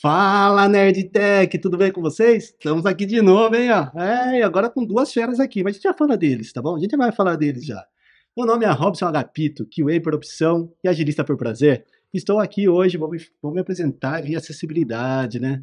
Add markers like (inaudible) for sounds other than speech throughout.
Fala, Nerdtech, tudo bem com vocês? Estamos aqui de novo, hein? Ó. É, agora com duas feras aqui, mas a gente já fala deles, tá bom? A gente vai falar deles já. Meu nome é Robson Agapito, QA por opção e agilista por prazer. Estou aqui hoje, vou me, vou me apresentar via acessibilidade, né?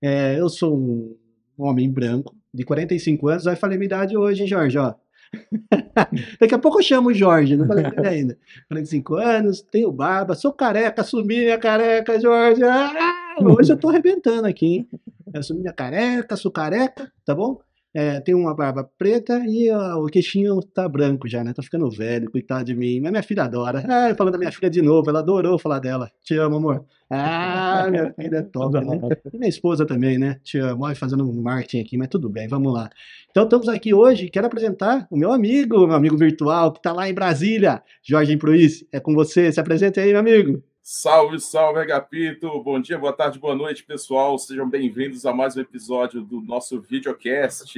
É, eu sou um homem branco, de 45 anos, vai falar minha idade hoje, hein, Jorge? Ó. (laughs) Daqui a pouco eu chamo o Jorge, não falei dele ainda. 45 anos, tenho barba, sou careca, assumi minha careca, Jorge. Ah! hoje eu tô arrebentando aqui, hein? Eu assumi minha careca, sou careca, tá bom? É, tem uma barba preta e ó, o queixinho tá branco já, né? Tô ficando velho, coitado de mim. Mas minha filha adora. Ah, falando da minha filha de novo, ela adorou falar dela. Te amo, amor. Ah, minha filha é top, né? (laughs) E minha esposa também, né? Te amo. Olha, fazendo um marketing aqui, mas tudo bem, vamos lá. Então estamos aqui hoje, quero apresentar o meu amigo, meu amigo virtual, que tá lá em Brasília, Jorge Impruiz. É com você, se apresente aí, meu amigo. Salve, salve, Agapito! Bom dia, boa tarde, boa noite, pessoal. Sejam bem-vindos a mais um episódio do nosso videocast,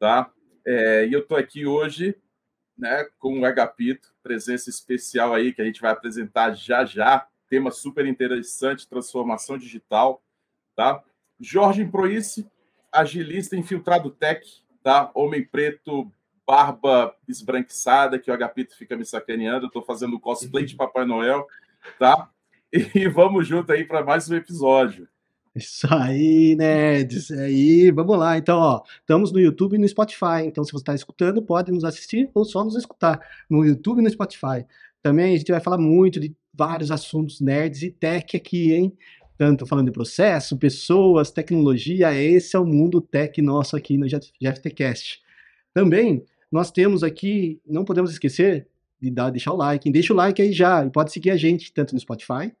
tá? É, e eu estou aqui hoje, né, com o Agapito, presença especial aí que a gente vai apresentar já já. Tema super interessante, transformação digital, tá? Jorge Improice, agilista infiltrado tech, tá? Homem preto, barba esbranquiçada, que o Agapito fica me sacaneando. Estou fazendo cosplay de Papai Noel tá? E (laughs) vamos junto aí para mais um episódio. Isso aí, nerds. É aí, vamos lá. Então, ó, estamos no YouTube e no Spotify. Então, se você está escutando, pode nos assistir ou só nos escutar no YouTube e no Spotify. Também a gente vai falar muito de vários assuntos nerds e tech aqui, hein? Tanto falando de processo, pessoas, tecnologia. Esse é o mundo tech nosso aqui no GFTcast. Também nós temos aqui, não podemos esquecer, de dar, deixar o like. Deixa o like aí já. E pode seguir a gente tanto no Spotify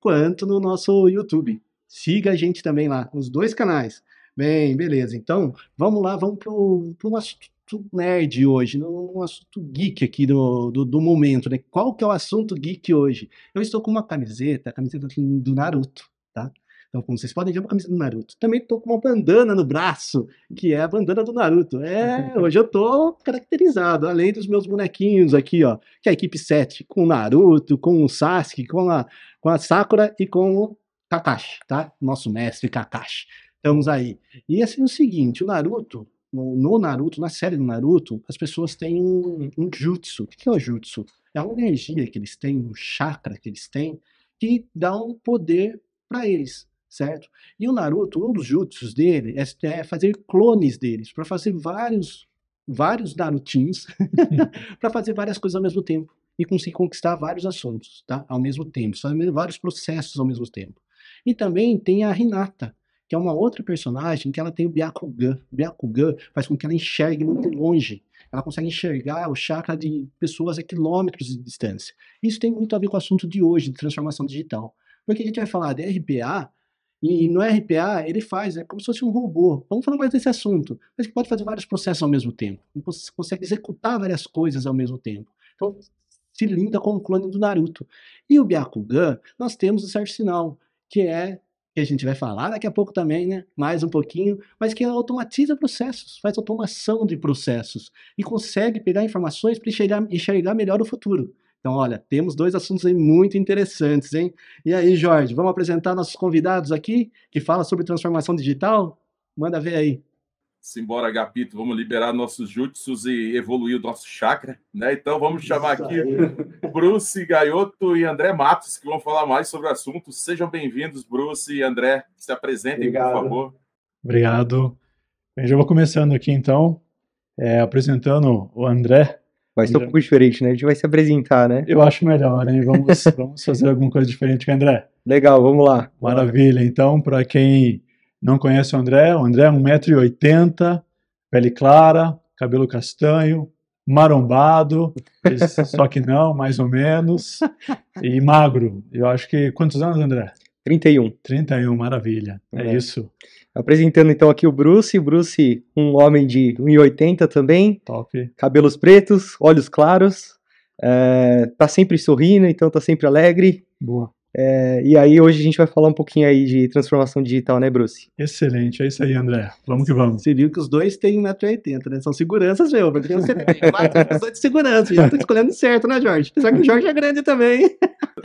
quanto no nosso YouTube. Siga a gente também lá, nos dois canais. Bem, beleza. Então, vamos lá, vamos para um assunto nerd hoje, um assunto geek aqui do, do, do, momento, né? Qual que é o assunto geek hoje? Eu estou com uma camiseta, a camiseta do Naruto, tá? Então, como vocês podem ver, uma camisa do Naruto. Também estou com uma bandana no braço, que é a bandana do Naruto. É, (laughs) hoje eu estou caracterizado, além dos meus bonequinhos aqui, ó, que é a equipe 7, com o Naruto, com o Sasuke, com a, com a Sakura e com o Kakashi, tá? Nosso mestre Kakashi. Estamos aí. E assim, o seguinte, o Naruto, no, no, Naruto, na série do Naruto, as pessoas têm um, um jutsu. O que é o jutsu? É uma energia que eles têm, um chakra que eles têm, que dá um poder para eles certo? E o Naruto, um dos jutsus dele é, é fazer clones deles, para fazer vários, vários Narutins, (laughs) (laughs) para fazer várias coisas ao mesmo tempo e conseguir conquistar vários assuntos, tá? Ao mesmo tempo, vários processos ao mesmo tempo. E também tem a Hinata, que é uma outra personagem que ela tem o Byakugan. O Byakugan faz com que ela enxergue muito longe. Ela consegue enxergar o chakra de pessoas a quilômetros de distância. Isso tem muito a ver com o assunto de hoje, de transformação digital. Porque a gente vai falar de RPA, e, no RPA, ele faz, é como se fosse um robô. Vamos falar mais desse assunto. Mas que pode fazer vários processos ao mesmo tempo. Você consegue executar várias coisas ao mesmo tempo. Então, se linda com o clone do Naruto. E o Byakugan, nós temos o certo sinal, que é que a gente vai falar daqui a pouco também, né? Mais um pouquinho, mas que automatiza processos, faz automação de processos e consegue pegar informações para enxergar, enxergar melhor o futuro. Então, olha, temos dois assuntos aí muito interessantes, hein? E aí, Jorge, vamos apresentar nossos convidados aqui que fala sobre transformação digital? Manda ver aí. Simbora, Gapito, vamos liberar nossos jutsus e evoluir o nosso chakra, né? Então vamos chamar aqui (laughs) Bruce Gaioto e André Matos, que vão falar mais sobre o assunto. Sejam bem-vindos, Bruce e André. Se apresentem, Obrigado. por favor. Obrigado. Bem, já vou começando aqui então, é, apresentando o André. Vai ser um pouco diferente, né? A gente vai se apresentar, né? Eu acho melhor, hein? Vamos, (laughs) vamos fazer alguma coisa diferente com o André. Legal, vamos lá. Maravilha. Então, para quem não conhece o André, o André é 1,80m, pele clara, cabelo castanho, marombado, (laughs) só que não, mais ou menos, e magro. Eu acho que. Quantos anos, André? 31. 31, maravilha. É, é isso. Apresentando então aqui o Bruce. Bruce, um homem de 1,80 também. Top. Cabelos pretos, olhos claros. É, tá sempre sorrindo, então tá sempre alegre. Boa. É, e aí hoje a gente vai falar um pouquinho aí de transformação digital, né, Bruce? Excelente, é isso aí, André. Vamos que vamos. Você viu que os dois têm 1,80m, né? São seguranças, meu. Porque você tem quatro, os dois de segurança. Já tá escolhendo certo, né, Jorge? Apesar que o Jorge é grande também.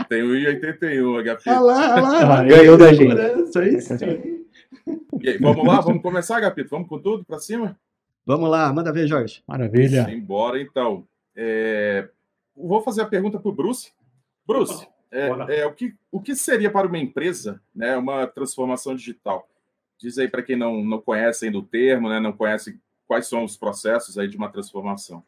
Tem 1,81, HP. Olha lá, olha lá. Ah, ganhou da gente. Segurança, isso. E aí, vamos lá, vamos começar, Gapito? Vamos com tudo pra cima? Vamos lá, manda ver, Jorge. Maravilha. Embora, então. É, Vou fazer a pergunta para o Bruce. Bruce, é, é, o, que, o que seria para uma empresa né, uma transformação digital? Diz aí para quem não, não conhece ainda o termo, né, não conhece quais são os processos aí de uma transformação.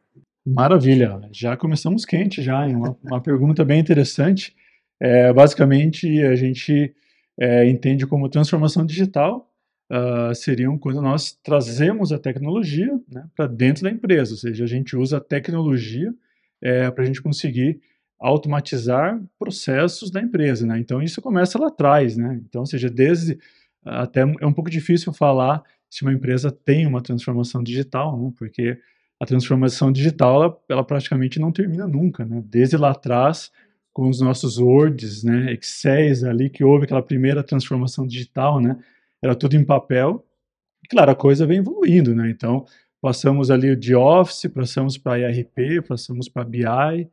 Maravilha, já começamos quente já, hein? Uma, uma pergunta bem interessante. É, basicamente, a gente é, entende como transformação digital ah, seriam quando nós trazemos a tecnologia né, para dentro da empresa, ou seja, a gente usa a tecnologia para a gente conseguir automatizar processos da empresa, né? Então isso começa lá atrás, né? Então, ou seja, desde até é um pouco difícil falar se uma empresa tem uma transformação digital, né? Porque a transformação digital ela, ela praticamente não termina nunca, né? Desde lá atrás com os nossos Words, né, Excels ali que houve aquela primeira transformação digital, né? Era tudo em papel. E claro, a coisa vem evoluindo, né? Então, passamos ali de Office, passamos para ERP, passamos para BI,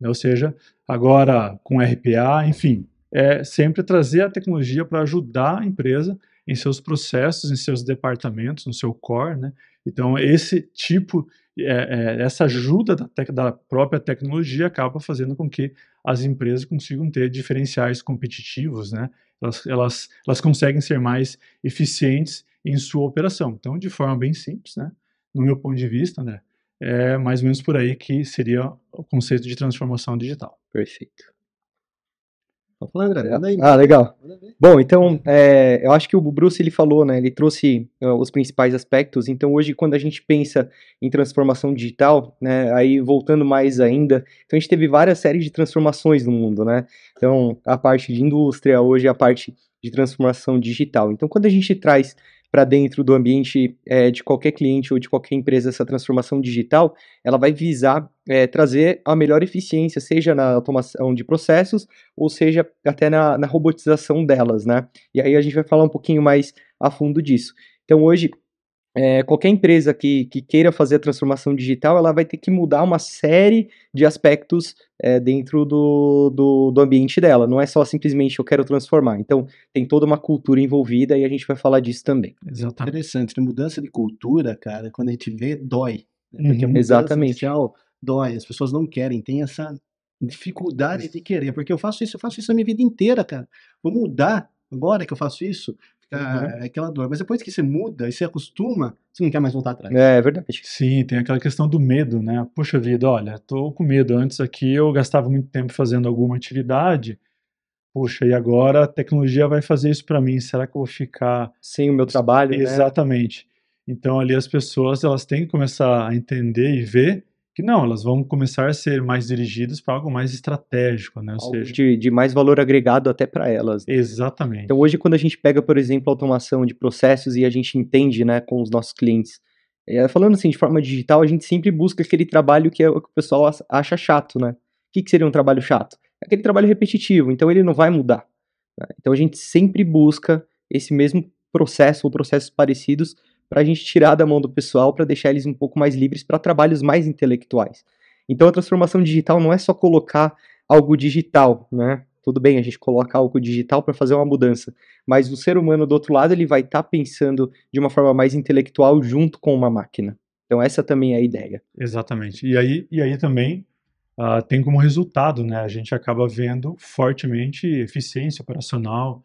né? ou seja, agora com RPA, enfim, é sempre trazer a tecnologia para ajudar a empresa em seus processos, em seus departamentos, no seu core, né? Então, esse tipo, é, é, essa ajuda da, tec- da própria tecnologia acaba fazendo com que as empresas consigam ter diferenciais competitivos, né? Elas, elas, elas conseguem ser mais eficientes em sua operação. Então, de forma bem simples, né? No meu ponto de vista, né? É mais ou menos por aí que seria o conceito de transformação digital. Perfeito. Pode falar, André. Manda aí. Ah, legal. Bom, então, é, eu acho que o Bruce ele falou, né? Ele trouxe ah, os principais aspectos. Então, hoje, quando a gente pensa em transformação digital, né? Aí voltando mais ainda, então a gente teve várias séries de transformações no mundo, né? Então, a parte de indústria, hoje a parte de transformação digital. Então, quando a gente traz para dentro do ambiente é, de qualquer cliente ou de qualquer empresa essa transformação digital, ela vai visar é, trazer a melhor eficiência, seja na automação de processos, ou seja até na, na robotização delas, né? E aí a gente vai falar um pouquinho mais a fundo disso. Então hoje, é, qualquer empresa que, que queira fazer a transformação digital, ela vai ter que mudar uma série de aspectos é, dentro do, do, do ambiente dela. Não é só simplesmente eu quero transformar. Então tem toda uma cultura envolvida e a gente vai falar disso também. Exatamente. Interessante, né? Mudança de cultura, cara, quando a gente vê, dói. né? Porque a Uhum. mudança Exatamente. inicial dói, as pessoas não querem, tem essa dificuldade de querer, porque eu faço isso, eu faço isso a minha vida inteira, cara. Vou mudar agora que eu faço isso, fica Uhum. aquela dor. Mas depois que você muda e você acostuma, você não quer mais voltar atrás. É, verdade. Sim, tem aquela questão do medo, né? Puxa vida, olha, tô com medo. Antes aqui eu gastava muito tempo fazendo alguma atividade. Puxa, e agora a tecnologia vai fazer isso para mim. Será que eu vou ficar Sem o meu trabalho, né? Exatamente. Então ali as pessoas elas têm que começar a entender e ver que não, elas vão começar a ser mais dirigidas para algo mais estratégico, né? Ou Algo seja, de, de mais valor agregado até para elas. né? exatamente. Então hoje quando a gente pega, por exemplo, a automação de processos e a gente entende, né, com os nossos clientes, é, falando assim de forma digital, a gente sempre busca aquele trabalho que, é o que o pessoal acha chato, né? O que, que seria um trabalho chato? É aquele trabalho repetitivo, então ele não vai mudar. né? Então a gente sempre busca esse mesmo processo ou processos parecidos para a gente tirar da mão do pessoal para deixar eles um pouco mais livres para trabalhos mais intelectuais. Então a transformação digital não é só colocar algo digital, né? Tudo bem, a gente coloca algo digital para fazer uma mudança, mas o ser humano do outro lado ele vai estar pensando de uma forma mais intelectual junto com uma máquina. Então essa também é a ideia. Exatamente. E aí, e aí também ah, tem como resultado, né? A gente acaba vendo fortemente eficiência operacional,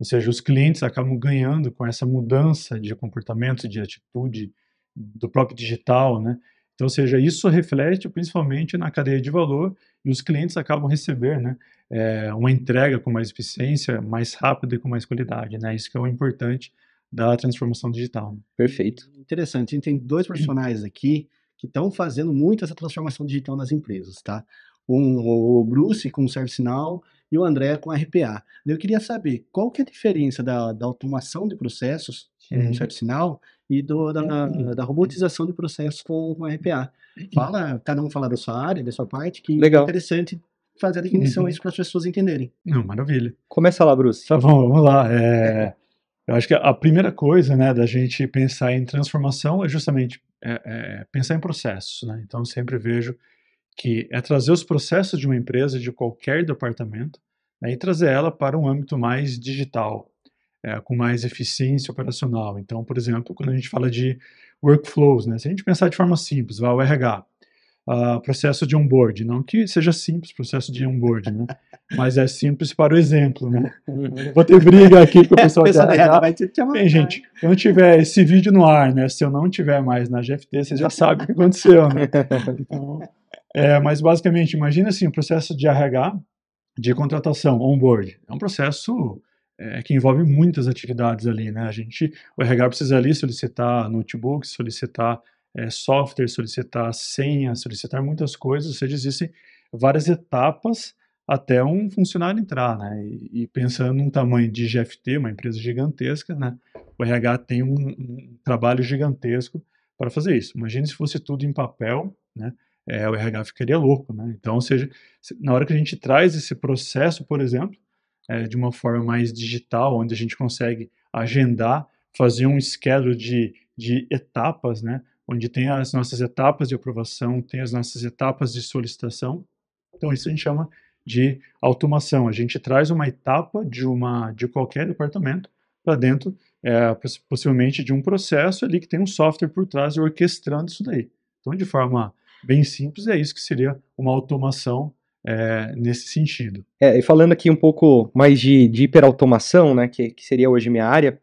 ou seja, os clientes acabam ganhando com essa mudança de comportamento, de atitude do próprio digital, né? Então, ou seja, isso reflete principalmente na cadeia de valor e os clientes acabam receber, né? eh, uma entrega com mais eficiência, mais rápida e com mais qualidade, né? Isso que é o importante da transformação digital. né? Perfeito. Interessante. A gente tem dois profissionais aqui que estão fazendo muito essa transformação digital nas empresas, tá? Um, o Bruce com o ServiceNow e o André com RPA. Eu queria saber qual que é a diferença da, da automação de processos com Uhum. o ServiceNow e do, da, da robotização de processos com, com RPA. Fala, cada um fala da sua área, da sua parte, que Legal. é interessante fazer a definição Uhum. isso para as pessoas entenderem. Não, maravilha. Começa lá, Bruce. Tá bom, vamos lá. É, eu acho que a primeira coisa, né, da gente pensar em transformação é justamente é, é, pensar em processos, né? Então, eu sempre vejo que é trazer os processos de uma empresa, de qualquer departamento, né, e trazer ela para um âmbito mais digital, é, com mais eficiência operacional. Então, por exemplo, quando a gente fala de workflows, né, se a gente pensar de forma simples, vai o RH, ah, processo de onboard, não que seja simples processo de onboard, né, (laughs) mas é simples para o exemplo, né. Vou ter briga aqui com o (laughs) pessoal de RH vai te chamar. Bem, gente, quando tiver esse vídeo no ar, né? Se eu não tiver mais na GFT, vocês já (laughs) sabem o que aconteceu, né? Então, é, mas basicamente, imagina assim, o processo de RH, de contratação, onboard, é um processo é, que envolve muitas atividades ali, né? A gente, o RH precisa ali solicitar notebook, solicitar é, software, solicitar senha, solicitar muitas coisas, ou seja, existem várias etapas até um funcionário entrar, né? E, e pensando num tamanho de GFT, uma empresa gigantesca, né? O RH tem um, um trabalho gigantesco para fazer isso. Imagine se fosse tudo em papel, né? É, o RH ficaria louco, né? Então, ou seja, se- na hora que a gente traz esse processo, por exemplo, é, de uma forma mais digital, onde a gente consegue agendar, fazer um schedule de, de etapas, né? Onde tem as nossas etapas de aprovação, tem as nossas etapas de solicitação. Então, isso a gente chama de automação. A gente traz uma etapa de uma de qualquer departamento para dentro, é, poss- possivelmente de um processo ali que tem um software por trás orquestrando isso daí. Então, de forma bem simples, é isso que seria uma automação é, nesse sentido. É, e falando aqui um pouco mais de, de hiperautomação, né, que, que seria hoje minha área,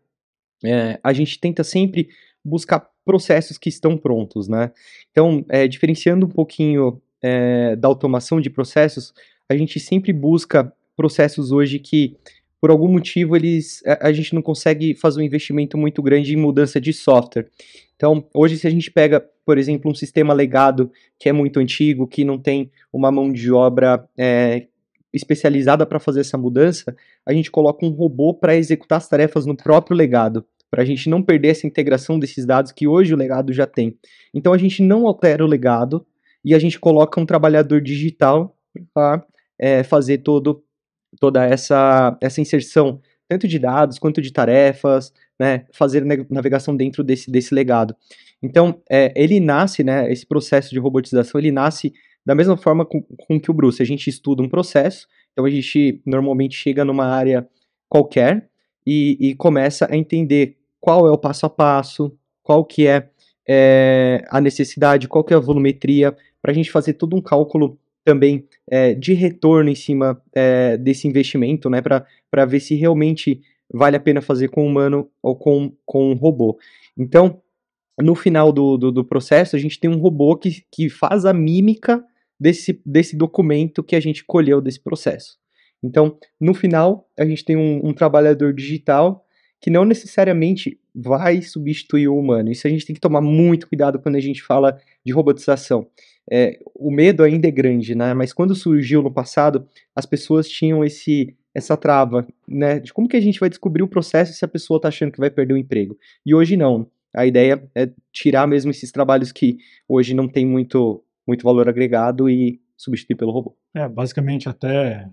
é, a gente tenta sempre buscar processos que estão prontos, né? Então, é, diferenciando um pouquinho é, da automação de processos, a gente sempre busca processos hoje que, por algum motivo, eles a, a gente não consegue fazer um investimento muito grande em mudança de software. Então, hoje, se a gente pega, por exemplo, um sistema legado que é muito antigo, que não tem uma mão de obra é, especializada para fazer essa mudança, a gente coloca um robô para executar as tarefas no próprio legado, para a gente não perder essa integração desses dados que hoje o legado já tem. Então a gente não altera o legado e a gente coloca um trabalhador digital para é, fazer todo, toda essa, essa inserção, tanto de dados quanto de tarefas, né, fazer navegação dentro desse, desse legado. Então, é, ele nasce, né, esse processo de robotização, ele nasce da mesma forma com, com que o Bruce. A gente estuda um processo, então a gente normalmente chega numa área qualquer e, e começa a entender qual é o passo a passo, qual que é, é, a necessidade, qual que é a volumetria, para a gente fazer todo um cálculo também é, de retorno em cima é, desse investimento, né, para ver se realmente vale a pena fazer com humano ou com, com um robô. Então, no final do, do, do processo, a gente tem um robô que, que faz a mímica desse, desse documento que a gente colheu desse processo. Então, no final, a gente tem um, um trabalhador digital que não necessariamente vai substituir o humano. Isso a gente tem que tomar muito cuidado quando a gente fala de robotização. É, o medo ainda é grande, né? Mas quando surgiu no passado, as pessoas tinham esse essa trava, né? De como que a gente vai descobrir o processo se a pessoa está achando que vai perder o emprego. E hoje não. A ideia é tirar mesmo esses trabalhos que hoje não tem muito, muito valor agregado e substituir pelo robô. É, basicamente até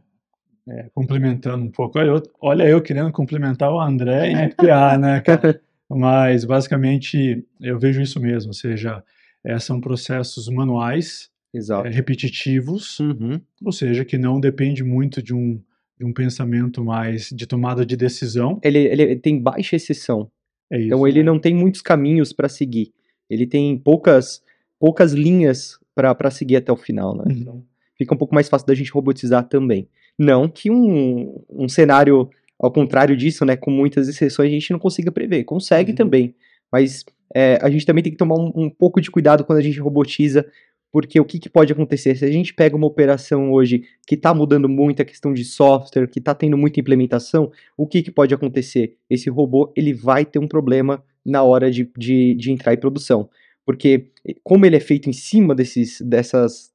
é, complementando um pouco. Olha eu, olha eu querendo complementar o André em FPA, (laughs) né, cara? Mas basicamente eu vejo isso mesmo, ou seja, é, são processos manuais, é, repetitivos, Uhum. ou seja, que não depende muito de um, de um pensamento mais de tomada de decisão. Ele, ele tem baixa exceção. É isso. Então ele não tem muitos caminhos para seguir. Ele tem poucas, poucas linhas para seguir até o final, né? Uhum. Então fica um pouco mais fácil da gente robotizar também. Não que um, um cenário ao contrário disso, né, com muitas exceções, a gente não consiga prever. Consegue Uhum. também, mas é, a gente também tem que tomar um, um pouco de cuidado quando a gente robotiza, porque o que, que pode acontecer? Se a gente pega uma operação hoje que está mudando muito a questão de software, que está tendo muita implementação, o que, que pode acontecer? Esse robô ele vai ter um problema na hora de, de, de entrar em produção. Porque, como ele é feito em cima desses, dessas,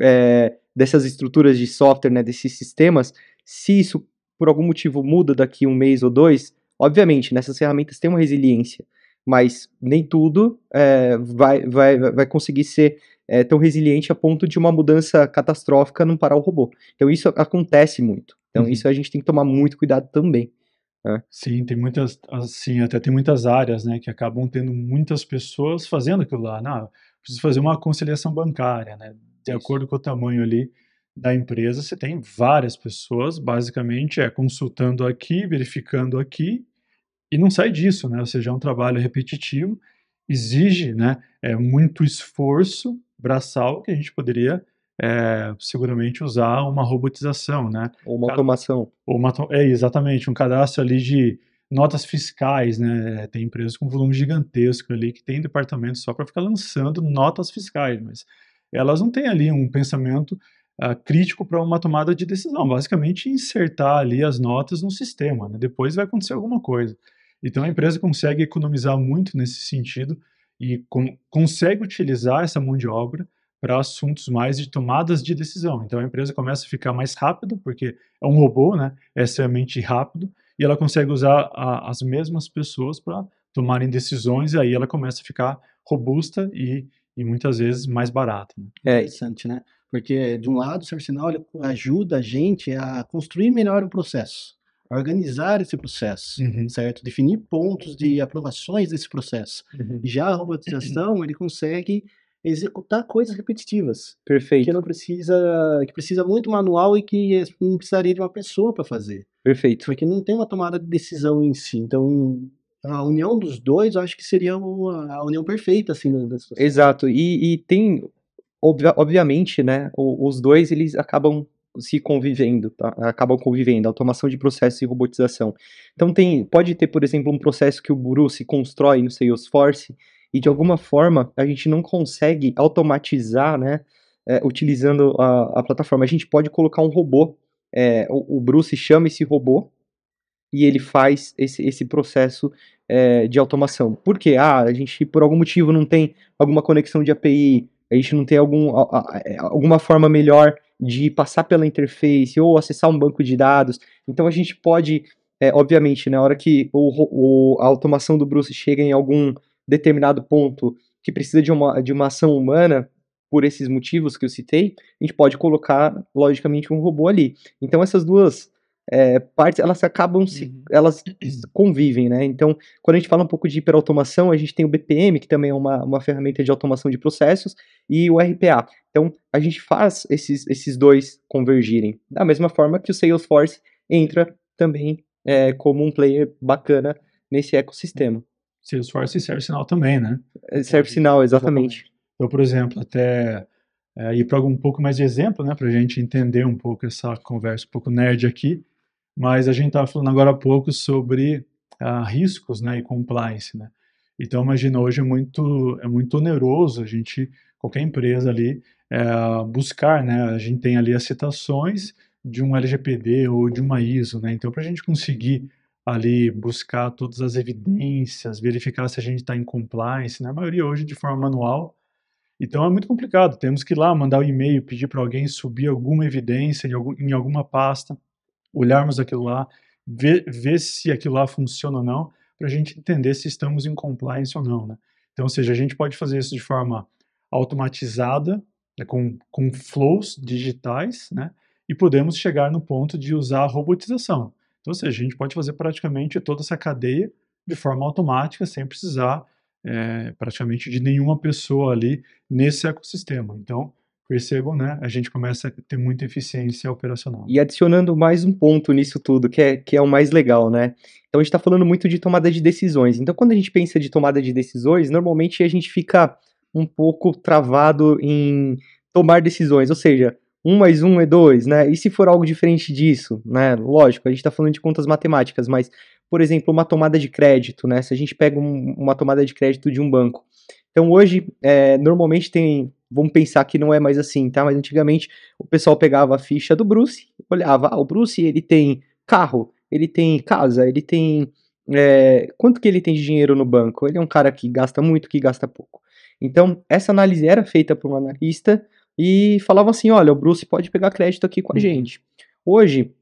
é, dessas estruturas de software, né, desses sistemas, se isso por algum motivo muda daqui um mês ou dois, obviamente, nessas ferramentas tem uma resiliência, mas nem tudo é, vai, vai, vai conseguir ser é, tão resiliente a ponto de uma mudança catastrófica não parar o robô. Então isso acontece muito. Então Uhum. isso a gente tem que tomar muito cuidado também. Sim, tem muitas, assim, até tem muitas áreas, né, que acabam tendo muitas pessoas fazendo aquilo lá. Não, preciso fazer uma conciliação bancária, né? De Isso. acordo com o tamanho ali da empresa, você tem várias pessoas, basicamente, é consultando aqui, verificando aqui, e não sai disso, né? Ou seja, é um trabalho repetitivo, exige, né, é muito esforço braçal que a gente poderia é, seguramente usar uma robotização, né? Ou uma automação. Ou uma, é exatamente um cadastro ali de notas fiscais, né? Tem empresas com volume gigantesco ali que tem departamento só para ficar lançando notas fiscais, mas elas não têm ali um pensamento ah, crítico para uma tomada de decisão. Basicamente, insertar ali as notas no sistema, né? Depois vai acontecer alguma coisa. Então a empresa consegue economizar muito nesse sentido e con- consegue utilizar essa mão de obra para assuntos mais de tomadas de decisão. Então a empresa começa a ficar mais rápida, porque é um robô, né? É extremamente rápido, e ela consegue usar a- as mesmas pessoas para tomarem decisões, e aí ela começa a ficar robusta e, e muitas vezes mais barata. né? É, Interessante, né? Porque, de um lado, o ele ajuda a gente a construir melhor o processo, organizar esse processo, Uhum. certo? Definir pontos de aprovações desse processo. uhum, Já a robotização, ele consegue executar coisas repetitivas, que perfeito, não precisa, que precisa muito manual e que não precisaria de uma pessoa para fazer, perfeito. porque não tem uma tomada de decisão em si. Então, a união dos dois, eu acho que seria uma- a união perfeita, assim. Exato. E, e tem, obvia- obviamente, né? os dois eles acabam se convivendo, tá? Acabam convivendo, automação de processo e robotização. Então tem, pode ter, por exemplo, um processo que o Bruce constrói no Salesforce e de alguma forma a gente não consegue automatizar, né? é, utilizando a, a plataforma. A gente pode colocar um robô. é, o, o Bruce chama esse robô e ele faz esse, esse processo é, de automação. Por quê? Ah, a gente por algum motivo não tem alguma conexão de API, a gente não tem algum, a- a- é, alguma forma melhor de passar pela interface ou acessar um banco de dados. Então a gente pode, é, obviamente, na hora que o, o- a automação do Bruce chega em algum determinado ponto que precisa de uma, de uma ação humana, por esses motivos que eu citei, a gente pode colocar, logicamente, um robô ali. Então essas duas é, partes, elas acabam se, Uhum. elas convivem, né? Então, quando a gente fala um pouco de hiperautomação, a gente tem o BPM, que também é uma, uma ferramenta de automação de processos, e o RPA. Então, a gente faz esses, esses dois convergirem. Da mesma forma que o Salesforce entra também é, como um player bacana nesse ecossistema. Salesforce e ServiceNow também, né? É, Serve sinal, exatamente. Então, por exemplo, até é, ir para um pouco mais de exemplo, né, para a gente entender um pouco essa conversa um pouco nerd aqui, mas a gente estava falando agora há pouco sobre ah, riscos, né, e compliance, né. Então, imagina, hoje é muito, é muito oneroso a gente, qualquer empresa ali, é, buscar, né, a gente tem ali as citações de um LGPD ou de uma ISO, né, então para a gente conseguir ali buscar todas as evidências, verificar se a gente está em compliance, na maioria hoje de forma manual, então é muito complicado. Temos que ir lá mandar um e-mail, pedir para alguém subir alguma evidência em, algum, em alguma pasta, olharmos aquilo lá, ver, ver se aquilo lá funciona ou não, para a gente entender se estamos em compliance ou não. Né? Então, ou seja, a gente pode fazer isso de forma automatizada, né, com, com flows digitais, né? e podemos chegar no ponto de usar a robotização. Então, ou seja, a gente pode fazer praticamente toda essa cadeia de forma automática, sem precisar é, praticamente de nenhuma pessoa ali nesse ecossistema. Então, percebam, né? A gente começa a ter muita eficiência operacional. E adicionando mais um ponto nisso tudo, que é, que é o mais legal, né? Então a gente está falando muito de tomada de decisões. Então, quando a gente pensa de tomada de decisões, normalmente a gente fica um pouco travado em tomar decisões, ou seja, um mais um é dois, né? E se for algo diferente disso, né? Lógico, a gente está falando de contas matemáticas, mas, por exemplo, uma tomada de crédito, né? Se a gente pega um- uma tomada de crédito de um banco. Então, hoje, é, normalmente tem. Vamos pensar que não é mais assim, tá? Mas antigamente o pessoal pegava a ficha do Bruce, olhava, ah, o Bruce ele tem carro, ele tem casa, ele tem. é, quanto que ele tem de dinheiro no banco? Ele é um cara que gasta muito, que gasta pouco. Então, essa análise era feita por um analista e falava assim: olha, o Bruce pode pegar crédito aqui com a Uhum. gente. Hoje,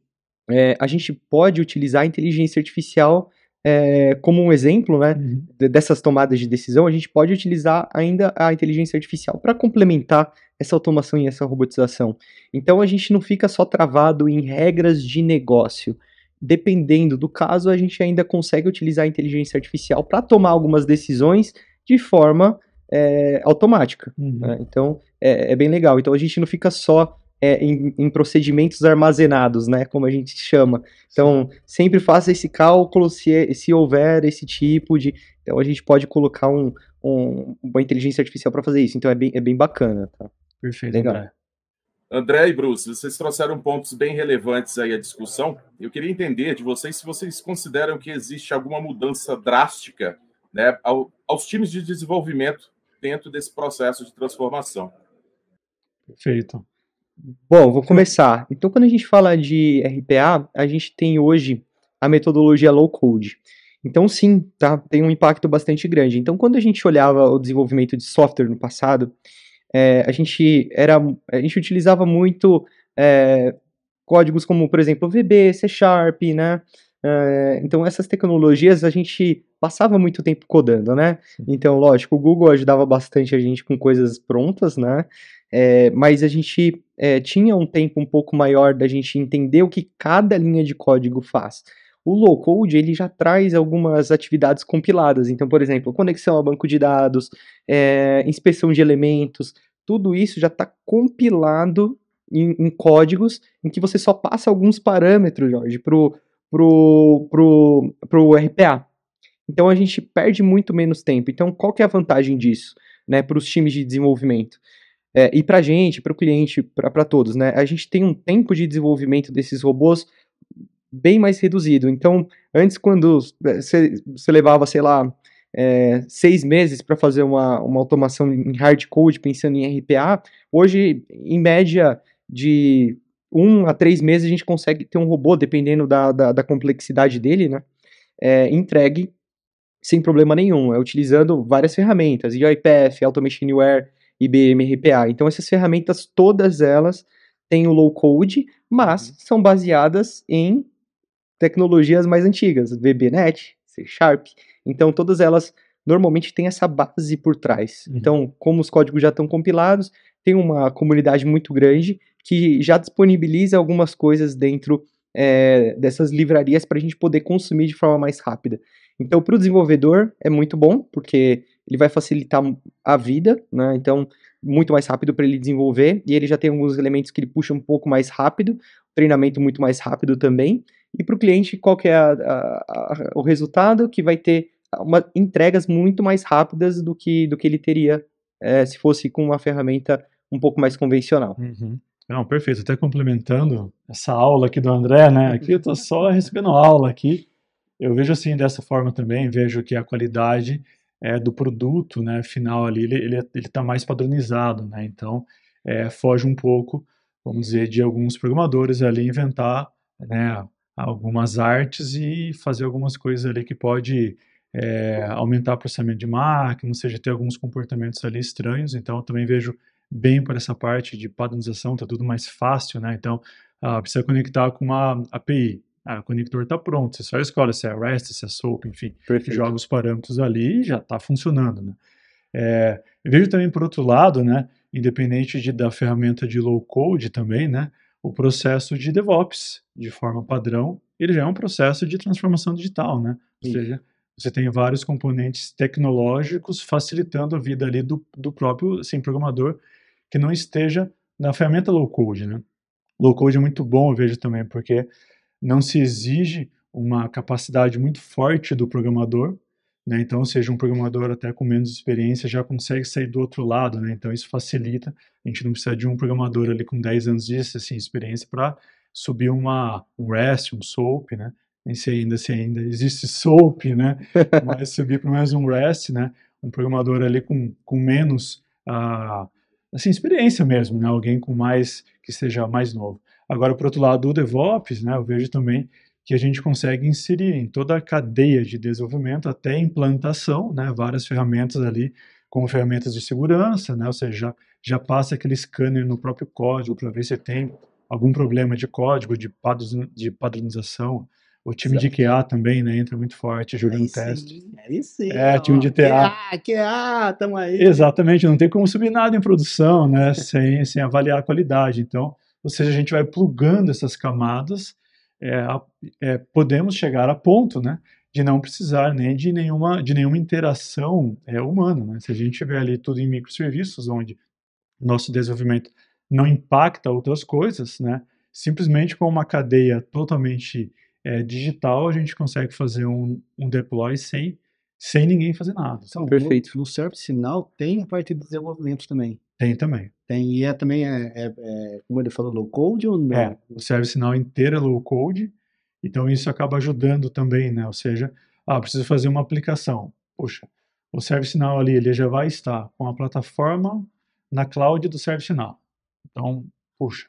é, a gente pode utilizar a inteligência artificial é, como um exemplo, né, Uhum. de- dessas tomadas de decisão, a gente pode utilizar ainda a inteligência artificial para complementar essa automação e essa robotização. Então a gente não fica só travado em regras de negócio. Dependendo do caso, a gente ainda consegue utilizar a inteligência artificial para tomar algumas decisões de forma é, automática. Uhum. né? Então é, é bem legal. Então a gente não fica só é, em, em procedimentos armazenados, né, como a gente chama. Então sempre faça esse cálculo se, se houver esse tipo de. Então a gente pode colocar um, um- uma inteligência artificial para fazer isso. Então é bem, é bem bacana. Tá? Perfeito, Legal. André. André e Bruce, vocês trouxeram pontos bem relevantes aí à discussão. Eu queria entender de vocês se vocês consideram que existe alguma mudança drástica né, ao- aos times de desenvolvimento dentro desse processo de transformação. Perfeito. Bom, vou começar. Então, quando a gente fala de RPA, a gente tem hoje a metodologia low code. Então, sim, tá? Tem um impacto bastante grande. Então, quando a gente olhava o desenvolvimento de software no passado, é, a gente era, a gente utilizava muito é, códigos como, por exemplo, VB, C Sharp, né? É, então, essas tecnologias a gente passava muito tempo codando, né? Então, lógico, o Google ajudava bastante a gente com coisas prontas, né? É, mas a gente é, tinha um tempo um pouco maior da gente entender o que cada linha de código faz. O low code ele já traz algumas atividades compiladas. Então, por exemplo, conexão a banco de dados, é, inspeção de elementos, tudo isso já está compilado em, em códigos em que você só passa alguns parâmetros, Jorge, pro, pro, pro, pro RPA. Então a gente perde muito menos tempo. Então, qual que é a vantagem disso, né, para os times de desenvolvimento? É, e para a gente, para o cliente, para todos, né? A gente tem um tempo de desenvolvimento desses robôs bem mais reduzido. Então, antes, quando você levava, sei lá, é, seis meses para fazer uma, uma automação em hard code, pensando em RPA, hoje, em média de um a três meses, a gente consegue ter um robô, dependendo da, da, da complexidade dele, né? É, entregue sem problema nenhum, é utilizando várias ferramentas, UiPath, Automation IBM RPA. Então essas ferramentas, todas elas têm o low code, mas são baseadas em tecnologias mais antigas, VBNet, C Sharp. Então todas elas normalmente têm essa base por trás. Uhum. Então, como os códigos já estão compilados, tem uma comunidade muito grande que já disponibiliza algumas coisas dentro é, dessas livrarias para a gente poder consumir de forma mais rápida. Então, para o desenvolvedor é muito bom, porque ele vai facilitar a vida, né? Então, muito mais rápido para ele desenvolver, e ele já tem alguns elementos que ele puxa um pouco mais rápido, treinamento muito mais rápido também. E para o cliente, qual que é a, a, a, o resultado? Que vai ter uma, entregas muito mais rápidas do que, do que ele teria é, se fosse com uma ferramenta um pouco mais convencional. Uhum. Não, perfeito. Até complementando essa aula aqui do André, né? Aqui eu tô só recebendo aula aqui. Eu vejo assim dessa forma também, vejo que a qualidade é, do produto, né, final ali, ele ele ele está mais padronizado, né? Então é, foge um pouco, vamos dizer, de alguns programadores ali inventar, né, algumas artes e fazer algumas coisas ali que pode é, aumentar o processamento de máquina, seja, ter alguns comportamentos ali estranhos. Então também vejo bem por essa parte de padronização, tá tudo mais fácil, né? Então ah, precisa conectar com uma API. Ah, o conector está pronto, você só escolhe se é REST, se é SOAP, enfim, Perfeito. joga os parâmetros ali e já está funcionando, né? É, vejo também por outro lado, né, independente de, da ferramenta de low code também, né, o processo de DevOps, de forma padrão, ele já é um processo de transformação digital, né? Ou seja, você tem vários componentes tecnológicos facilitando a vida ali do, do próprio assim, programador que não esteja na ferramenta low code, né? Low code é muito bom, eu vejo também, porque não se exige uma capacidade muito forte do programador, né? Então, seja um programador até com menos experiência já consegue sair do outro lado, né? Então, isso facilita. A gente não precisa de um programador ali com 10 anos de assim, experiência para subir uma, um REST, um SOAP, né? Nem sei ainda se ainda existe SOAP, né? (laughs) Mas subir para mais um REST, né? Um programador ali com, com menos ah, assim, experiência mesmo, né? Alguém com mais, que seja mais novo. Agora, por outro lado, o DevOps, né? Eu vejo também que a gente consegue inserir em toda a cadeia de desenvolvimento até implantação, né? Várias ferramentas ali, como ferramentas de segurança, né? Ou seja, já, já passa aquele scanner no próprio código para ver se tem algum problema de código, de, padroniz- de padronização O time de QA também, né? Entra muito forte, jogando Aí teste. sim, aí sim, É, ó, time de TA. QA, QA, tamo aí. Exatamente, não tem como subir nada em produção, né? Sem, sem avaliar a qualidade. Então, ou seja, a gente vai plugando essas camadas, é, é, podemos chegar a ponto, né? De não precisar nem de nenhuma, de nenhuma interação é, humana, né? Se a gente tiver ali tudo em microserviços, onde nosso desenvolvimento não impacta outras coisas, né? Simplesmente com uma cadeia totalmente é, digital, a gente consegue fazer um, um deploy sem, sem ninguém fazer nada. Então, no- Perfeito. No, Service Sinal tem a parte de desenvolvimento também. Tem também. Tem, e é também, é, é- é, como ele falou, low code ou não? É, o service sinal inteiro é low code, então isso acaba ajudando também, né? Ou seja, ah, preciso fazer uma aplicação. Puxa, o service sinal ali, ele já vai estar com a plataforma na cloud do service sinal. Então, puxa,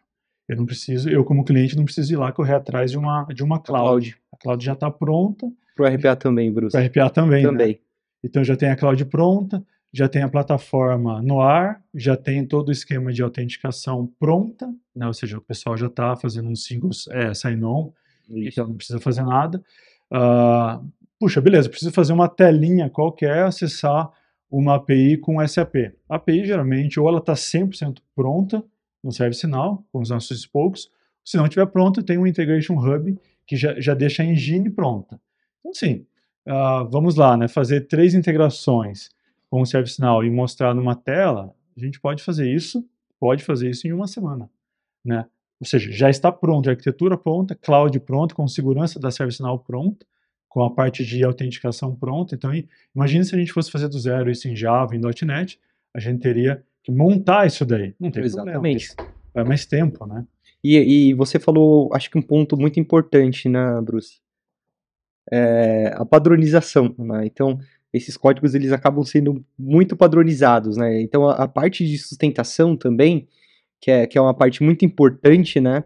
eu não preciso, eu como cliente não preciso ir lá correr atrás de uma de uma cloud. A cloud já está pronta, Pro RPA também, Bruce. para RPA também, né? Também. Então já tem a cloud pronta, já tem a plataforma no ar, já tem todo o esquema de autenticação pronta, né? ou seja, o pessoal já está fazendo um single é, sign-on, então não precisa fazer nada. Ah, puxa, beleza, preciso fazer uma telinha qualquer, acessar uma API com SAP. A API geralmente ou ela está 100% pronta no Now, com os nossos spokes, se não estiver pronta, tem um Integration Hub que já, já deixa a engine pronta. Então, sim, ah, vamos lá, né, fazer três integrações com o ServiceNow e mostrar numa tela, a gente pode fazer isso, pode fazer isso em uma semana, né? Ou seja, já está pronto, a arquitetura pronta, cloud pronto, com segurança da ServiceNow pronta, com a parte de autenticação pronta. Então, imagine se a gente fosse fazer do zero isso em Java, em .NET, a gente teria que montar isso daí. Não tem problema, Exatamente. porque vai mais tempo, né? E, e você falou, acho que um ponto muito importante, né, Bruce? É a padronização, né? Então, esses códigos eles acabam sendo muito padronizados, né? Então, a, a parte de sustentação também, que é, que é uma parte muito importante, né?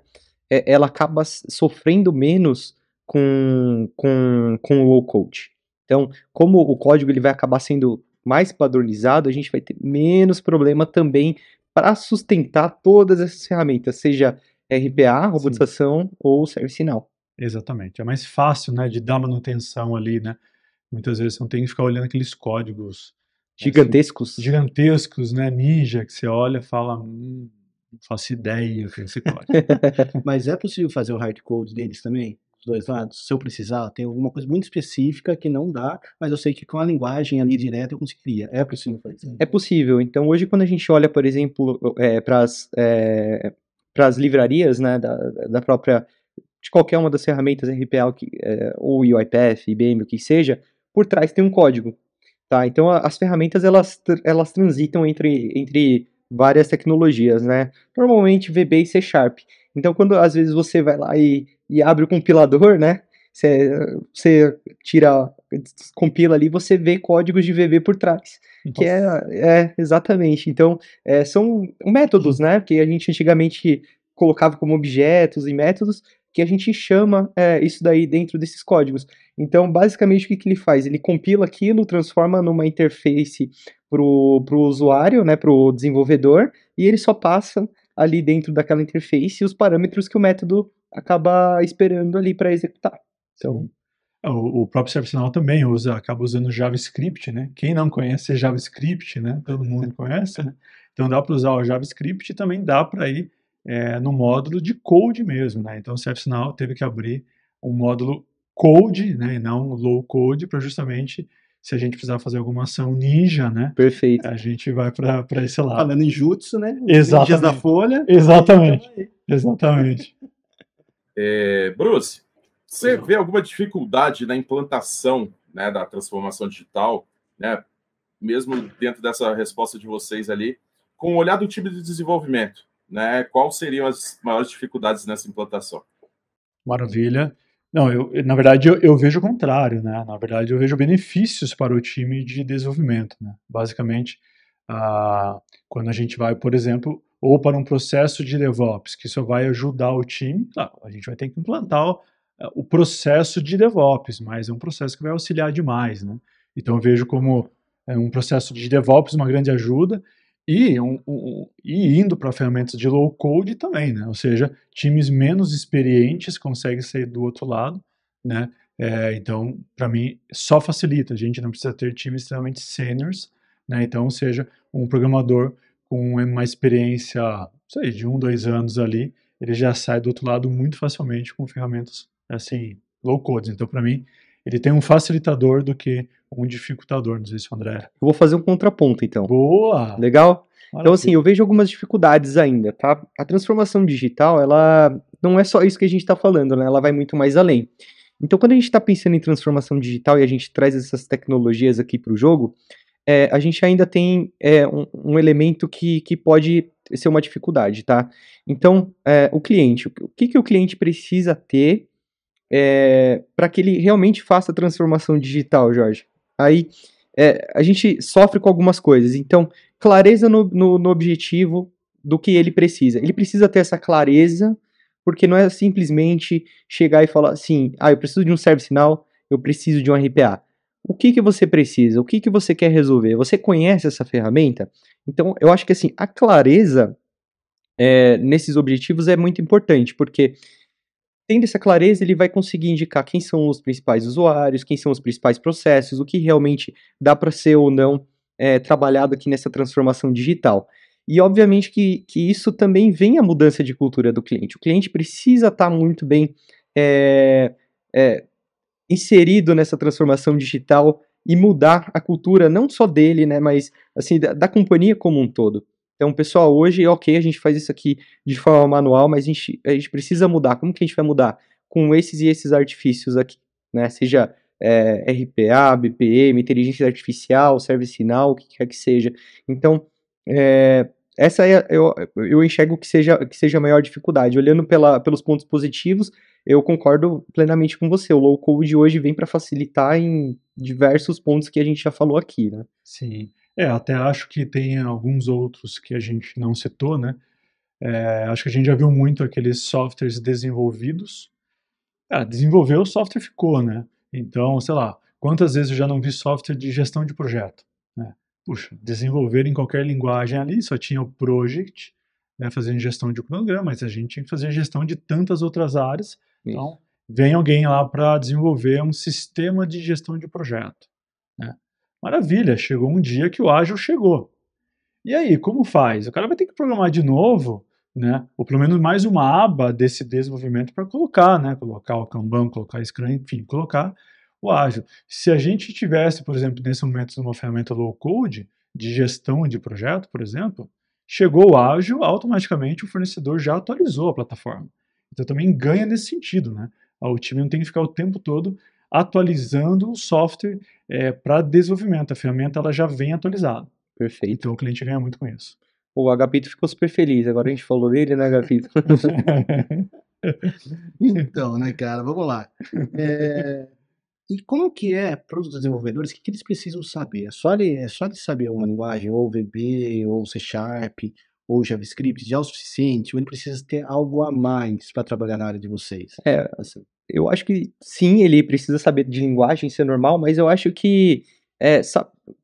é- ela acaba sofrendo menos com, com, com o low code. Então, como o código ele vai acabar sendo mais padronizado, a gente vai ter menos problema também para sustentar todas essas ferramentas, seja RPA, robotização ou ServiceNow. Exatamente. É mais fácil, né, de dar manutenção ali, né? Muitas vezes você não tem que ficar olhando aqueles códigos né, Gigantescos. gigantescos, né, ninja, que você olha e fala, hum, não faço ideia o que é esse código. (laughs) Mas é possível fazer o hard code deles também? Dos dois lados? Se eu precisar, tem alguma coisa muito específica que não dá, mas eu sei que com a linguagem ali direta eu conseguiria. É possível fazer. É possível. Então, hoje, quando a gente olha, por exemplo, para as livrarias né, da, da própria. de qualquer uma das ferramentas RPA, que, é, ou UiPath, IBM, o que seja, por trás tem um código. Tá? Então, a- as ferramentas elas, elas transitam entre, entre várias tecnologias, né? Normalmente VB e C Sharp. Então, quando às vezes você vai lá e, e abre o compilador, né? Você, você tira, compila ali, você vê códigos de VB por trás. Que é, é, exatamente. Então, é, são métodos, né? Que a gente antigamente colocava como objetos e métodos que a gente chama é, isso daí dentro desses códigos. Então, basicamente, o que, que ele faz? Ele compila aquilo, transforma numa interface para o usuário, né, para o desenvolvedor, e ele só passa ali dentro daquela interface os parâmetros que o método acaba esperando ali para executar. Então, É, O, próprio ServiceNow também usa, acaba usando JavaScript, né? Quem não conhece JavaScript, né? Todo mundo conhece, né? Então dá para usar o JavaScript e também dá para ir é, no módulo de code mesmo, né? Então o ServiceNow teve que abrir um módulo code, né? E não low code, para justamente se a gente precisar fazer alguma ação ninja, né? perfeito. A gente vai para esse lado. Falando em jutsu, né? Exatamente. ninjas da Folha. Exatamente, exatamente. É, Bruce, você vê alguma dificuldade na implantação né, da transformação digital, né, mesmo dentro dessa resposta de vocês ali, com o olhar do time de desenvolvimento? Né, quais seriam as maiores dificuldades nessa implantação? Maravilha. Não, eu, na verdade, eu, eu vejo o contrário, né? Na verdade, eu vejo benefícios para o time de desenvolvimento, né? Basicamente, ah, quando a gente vai, por exemplo, ou para um processo de DevOps, que isso vai ajudar o time, claro, a gente vai ter que implantar o, ah, o processo de DevOps, mas é um processo que vai auxiliar demais, né? Então, eu vejo como é, um processo de DevOps uma grande ajuda, e, um- um- e indo para ferramentas de low code também, né? Ou seja, times menos experientes conseguem sair do outro lado, né? É, então, para mim, só facilita. A gente não precisa ter times extremamente seniors, né? Então, seja um programador com uma experiência, sei, de um, dois anos ali, ele já sai do outro lado muito facilmente com ferramentas assim low code. Então, para mim, ele tem um facilitador do que um dificultador. Não sei se o André. Eu vou fazer um contraponto, então. Boa! Legal? Então, assim, eu vejo algumas dificuldades ainda, tá? A transformação digital, ela não é só isso que a gente está falando, né? Ela vai muito mais além. Então, quando a gente está pensando em transformação digital e a gente traz essas tecnologias aqui para o jogo, é, a gente ainda tem é, um, um, elemento que, que pode ser uma dificuldade, tá? Então, é, o cliente, o que, que o cliente precisa ter é, para que ele realmente faça a transformação digital, Jorge? Aí, é, a gente sofre com algumas coisas. Então, clareza no, objetivo do que ele precisa. Ele precisa ter essa clareza, tendo essa clareza, ele vai conseguir indicar quem são os principais usuários, quem são os principais processos, o que realmente dá para ser ou não é, trabalhado aqui nessa transformação digital. E obviamente que, que isso também vem a mudança de cultura do cliente. O cliente precisa estar tá muito bem é, é, inserido nessa transformação digital e mudar a cultura não só dele, né, mas assim da, da, companhia como um todo. Então, pessoal, hoje, ok, a gente faz isso aqui de forma manual, mas a gente, a gente precisa mudar. Como que a gente vai mudar? Com esses e esses artifícios aqui, né? Seja é, RPA, BPM, inteligência artificial, service sinal, o que quer que seja. Então, é, essa é, eu, eu enxergo que seja, que seja a maior dificuldade. Olhando pela, pelos pontos positivos, eu concordo plenamente com você. O low code hoje vem para facilitar em diversos pontos que a gente já falou aqui, né? Sim. É, até acho que tem alguns outros que a gente não citou, né? É, acho que a gente já viu muito aqueles softwares desenvolvidos. Ah, desenvolveu, o software ficou, né? Então, sei lá, quantas vezes eu já não vi software de gestão de projeto? Né? Puxa, desenvolver em qualquer linguagem ali, só tinha o project, né, fazendo gestão de cronograma, mas a gente tinha que fazer gestão de tantas outras áreas. Isso. Então, vem alguém lá para desenvolver um sistema de gestão de projeto. Maravilha, chegou um dia que o ágil chegou. E aí, como faz? O cara vai ter que programar de novo né? Ou pelo menos mais uma aba desse desenvolvimento para colocar, né? Colocar o Kanban, colocar o Scrum, enfim, colocar o ágil. Se a gente tivesse, por exemplo, nesse momento uma ferramenta low code de gestão de projeto, por exemplo, chegou o ágil, automaticamente o fornecedor já atualizou a plataforma. Então também ganha nesse sentido, né? O time não tem que ficar o tempo todo atualizando o software é, para desenvolvimento. A ferramenta ela já vem atualizada. Perfeito. Então o cliente ganha muito com isso. O Agapito ficou super feliz. Agora a gente falou dele, né, Agapito? (laughs) então, né, cara, vamos lá. É... E como que é para os desenvolvedores, o que, que, eles precisam saber? É só, ele, é só de saber uma linguagem, ou VB, ou C Sharp, ou JavaScript, já é o suficiente? Ou ele precisa ter algo a mais para trabalhar na área de vocês? É, assim, eu acho que sim, ele precisa saber de linguagem, isso é normal, mas eu acho que é,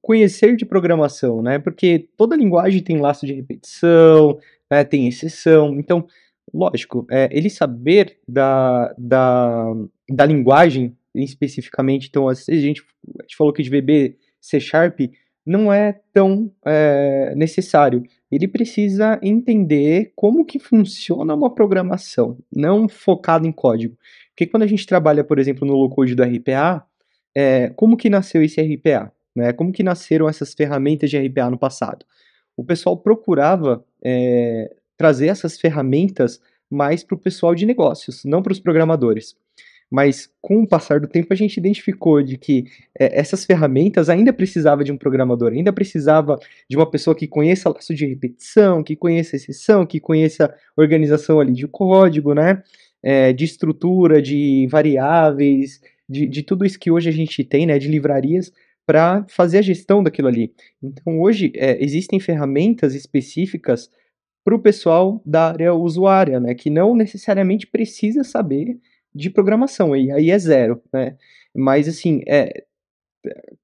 conhecer de programação, né? Porque toda linguagem tem laço de repetição, né? tem exceção. Então, lógico, é, ele saber da, da, da linguagem especificamente, então a gente, a gente falou que de VB C Sharp não é tão é, necessário. Ele precisa entender como que funciona uma programação, não focado em código. Porque quando a gente trabalha, por exemplo, no low code do RPA, é, como que nasceu esse RPA? Né? Como que nasceram essas ferramentas de RPA no passado? O pessoal procurava é, trazer essas ferramentas mais para o pessoal de negócios, não para os programadores. Mas com o passar do tempo a gente identificou de que é, essas ferramentas ainda precisava de um programador, ainda precisava de uma pessoa que conheça laço de repetição, que conheça exceção, que conheça organização ali de código, né? É, de estrutura, de variáveis, de, de tudo isso que hoje a gente tem, né, de livrarias, para fazer a gestão daquilo ali. Então, hoje, é, existem ferramentas específicas para o pessoal da área usuária, né, que não necessariamente precisa saber de programação, e aí é zero, né, mas assim, é,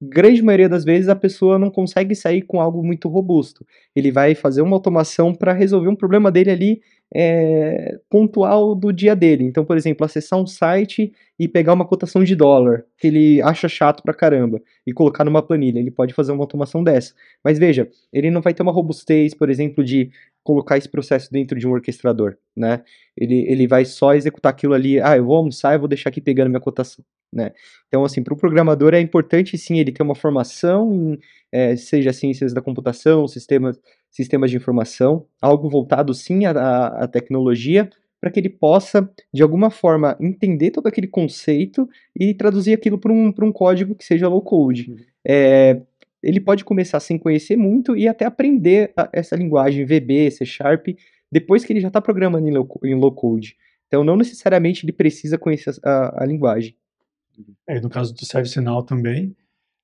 grande maioria das vezes a pessoa não consegue sair com algo muito robusto. Ele vai fazer uma automação para resolver um problema dele ali é, pontual do dia dele. Então, por exemplo, acessar um site e pegar uma cotação de dólar que ele acha chato pra caramba e colocar numa planilha. Ele pode fazer uma automação dessa. Mas veja, ele não vai ter uma robustez, por exemplo, de colocar esse processo dentro de um orquestrador, né? Ele, ele vai só executar aquilo ali, ah, eu vou almoçar, eu vou deixar aqui pegando minha cotação, né? Então, assim, para o programador é importante, sim, ele ter uma formação em, é, seja ciências da computação, sistemas, sistemas de informação, algo voltado, sim, à, à tecnologia, para que ele possa, de alguma forma, entender todo aquele conceito e traduzir aquilo para um, um código que seja low code. Uhum. É, ele pode começar sem conhecer muito e até aprender a, essa linguagem VB, C Sharp, depois que ele já está programando em low, code. Então, não necessariamente ele precisa conhecer a, a linguagem. É, no caso do ServiceNow também,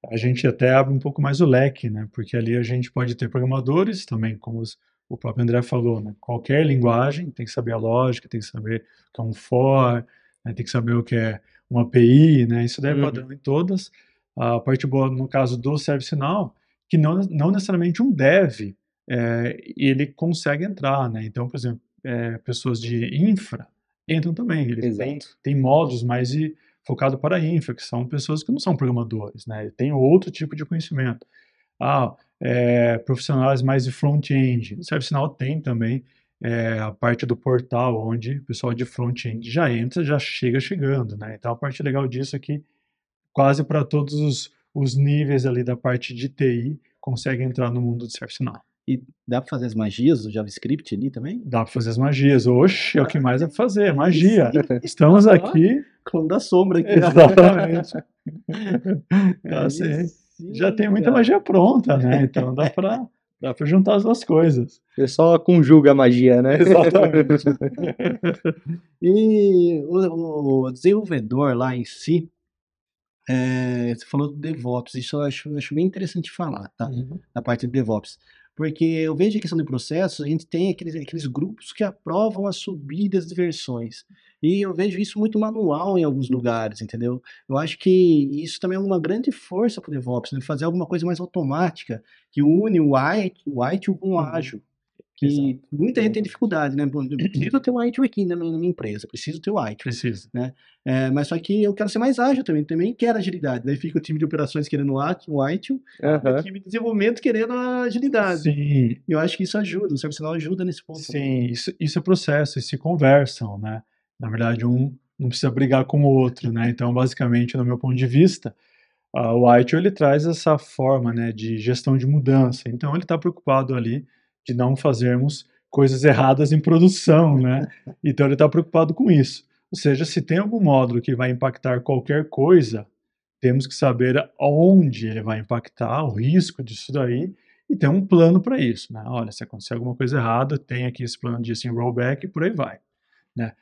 a gente até abre um pouco mais o leque, né? Porque ali a gente pode ter programadores também, como os, o próprio André falou, né? Qualquer linguagem tem que saber a lógica, tem que saber o que é um for, né? tem que saber o que é uma API, né? Isso daí é uhum. padrão em todas. A parte boa, no caso do ServiceNow, que não, não necessariamente um dev, é, ele consegue entrar, né? Então, por exemplo, é, pessoas de infra entram também. Eles têm, têm módulos mais focados para infra, que são pessoas que não são programadores, né? Tem outro tipo de conhecimento. Ah, é, profissionais mais de front-end. O ServiceNow tem também é, a parte do portal, onde o pessoal de front-end já entra, já chega chegando, né? Então, a parte legal disso é que quase para todos os, os níveis ali da parte de TI consegue entrar no mundo do ServiceNow. E dá para fazer as magias do JavaScript ali também? Dá para fazer as magias. Oxe, é o que mais é fazer, é magia. Estamos aqui. Clone da sombra aqui. Exatamente. (laughs) é sim. Já tem muita magia pronta, né? Então dá para dá juntar as duas coisas. Você só conjuga a magia, né? Exatamente. (laughs) e o, o desenvolvedor lá em si, é, você falou do DevOps, isso eu acho, eu acho bem interessante falar, tá? Uhum. Na parte do DevOps. Porque eu vejo a questão de processo, a gente tem aqueles, aqueles grupos que aprovam as subidas de versões. E eu vejo isso muito manual em alguns lugares, entendeu? Eu acho que isso também é uma grande força para o DevOps, né? fazer alguma coisa mais automática, que une o IT, o IT com o uhum. ágil. Que Exato. muita gente tem dificuldade, né? Preciso ter o IT aqui na minha, na minha empresa, preciso ter o IT. Preciso. Né? É, mas só que eu quero ser mais ágil também, também quero agilidade. Daí fica o time de operações querendo o IT, IT uhum. o time de desenvolvimento querendo a agilidade. Sim. Eu acho que isso ajuda, o ServiceNow ajuda nesse ponto. Sim, isso, isso é processo, eles se conversam, né? Na verdade, um não precisa brigar com o outro, né? Então, basicamente, no meu ponto de vista, uh, o ITIL ele traz essa forma, né, de gestão de mudança. Então, ele está preocupado ali de não fazermos coisas erradas em produção, né? (laughs) Então ele está preocupado com isso. Ou seja, se tem algum módulo que vai impactar qualquer coisa, temos que saber onde ele vai impactar, o risco disso daí, e ter um plano para isso, né? Olha, se acontecer alguma coisa errada, tem aqui esse plano de assim, rollback e por aí vai, né?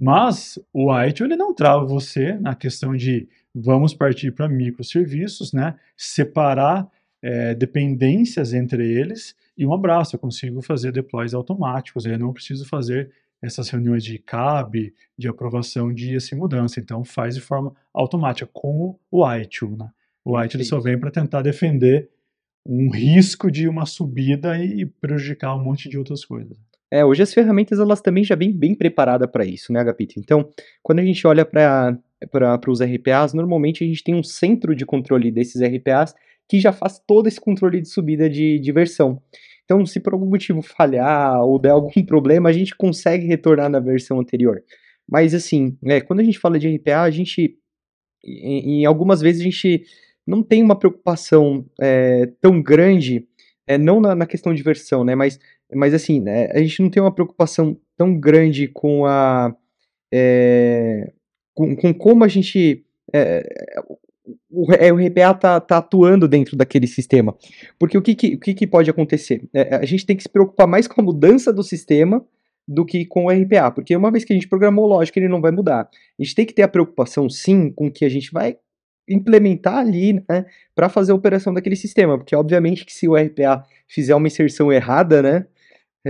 Mas o ITIL ele não trava você na questão de vamos partir para microserviços, né? Separar é, dependências entre eles e um abraço, eu consigo fazer deploys automáticos, eu não preciso fazer essas reuniões de CAB, de aprovação de essa mudança, então faz de forma automática com o ITIL, né? O ITIL só vem para tentar defender um risco de uma subida e prejudicar um monte de outras coisas. É, hoje as ferramentas elas também já vêm bem preparadas para isso, né, Agapito? Então, quando a gente olha para os RPAs, normalmente a gente tem um centro de controle desses RPAs que já faz todo esse controle de subida de, de versão. Então, se por algum motivo falhar ou der algum (laughs) problema, a gente consegue retornar na versão anterior. Mas, assim, é, quando a gente fala de RPA, a gente, em, em algumas vezes, a gente não tem uma preocupação é, tão grande, é, não na, na, questão de versão, né, mas, mas assim, né, a gente não tem uma preocupação tão grande com a. É, com, com como a gente. É, o, é, o RPA está tá atuando dentro daquele sistema. Porque o que, que, o que, que pode acontecer? É, a gente tem que se preocupar mais com a mudança do sistema do que com o RPA, porque uma vez que a gente programou, lógico, ele não vai mudar. A gente tem que ter a preocupação, sim, com que a gente vai implementar ali, né, para fazer a operação daquele sistema, porque obviamente que se o RPA fizer uma inserção errada, né,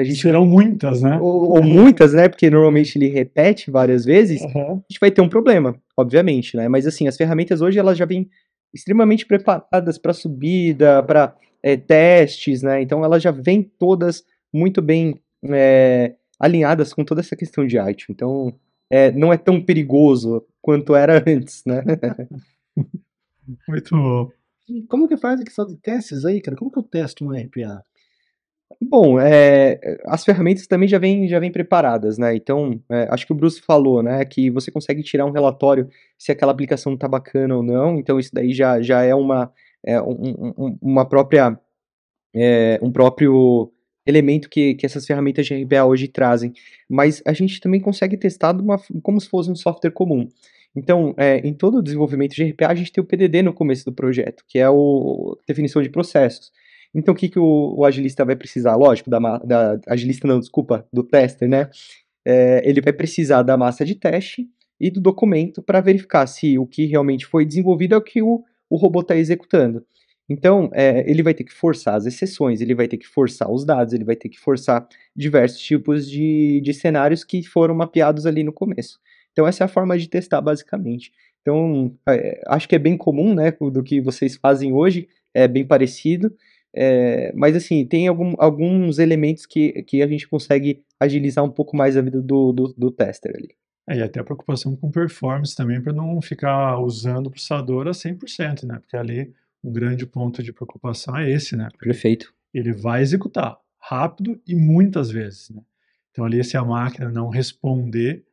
a gente, Serão muitas, né? Ou, ou, muitas, né? Porque normalmente ele repete várias vezes, uhum. a gente vai ter um problema, obviamente, né? Mas assim, as ferramentas hoje elas já vêm extremamente preparadas para subida, para é, testes, né? Então elas já vêm todas muito bem é, alinhadas com toda essa questão de ITIL. Então, é, não é tão perigoso quanto era (laughs) antes, né? Muito bom. Como que faz a questão de testes aí, cara? Como que eu testo um RPA? Bom, é, as ferramentas também já vêm já vem preparadas, né? Então, é, acho que o Bruce falou, né, que você consegue tirar um relatório se aquela aplicação está bacana ou não. Então, isso daí já, já é uma, é, um, um, uma própria, é, um próprio elemento que, que essas ferramentas de RPA hoje trazem. Mas a gente também consegue testar uma, como se fosse um software comum. Então, é, em todo o desenvolvimento de RPA, a gente tem o PDD no começo do projeto, que é o definição de processos. Então, o que, que o, o agilista vai precisar? Lógico, da, da agilista não, desculpa, do tester, né? É, ele vai precisar da massa de teste e do documento para verificar se o que realmente foi desenvolvido é o que o, o robô está executando. Então, é, ele vai ter que forçar as exceções, ele vai ter que forçar os dados, ele vai ter que forçar diversos tipos de, de cenários que foram mapeados ali no começo. Então, essa é a forma de testar, basicamente. Então, é, acho que é bem comum, né, do que vocês fazem hoje, é bem parecido, é, mas assim, tem algum, alguns elementos que, que a gente consegue agilizar um pouco mais a vida do, do, do tester ali. É, e até a preocupação com performance também, para não ficar usando o processador a 100%, né? Porque ali um grande ponto de preocupação é esse, né? Porque Perfeito. Ele vai executar rápido e muitas vezes, né? Então ali se a máquina não responder,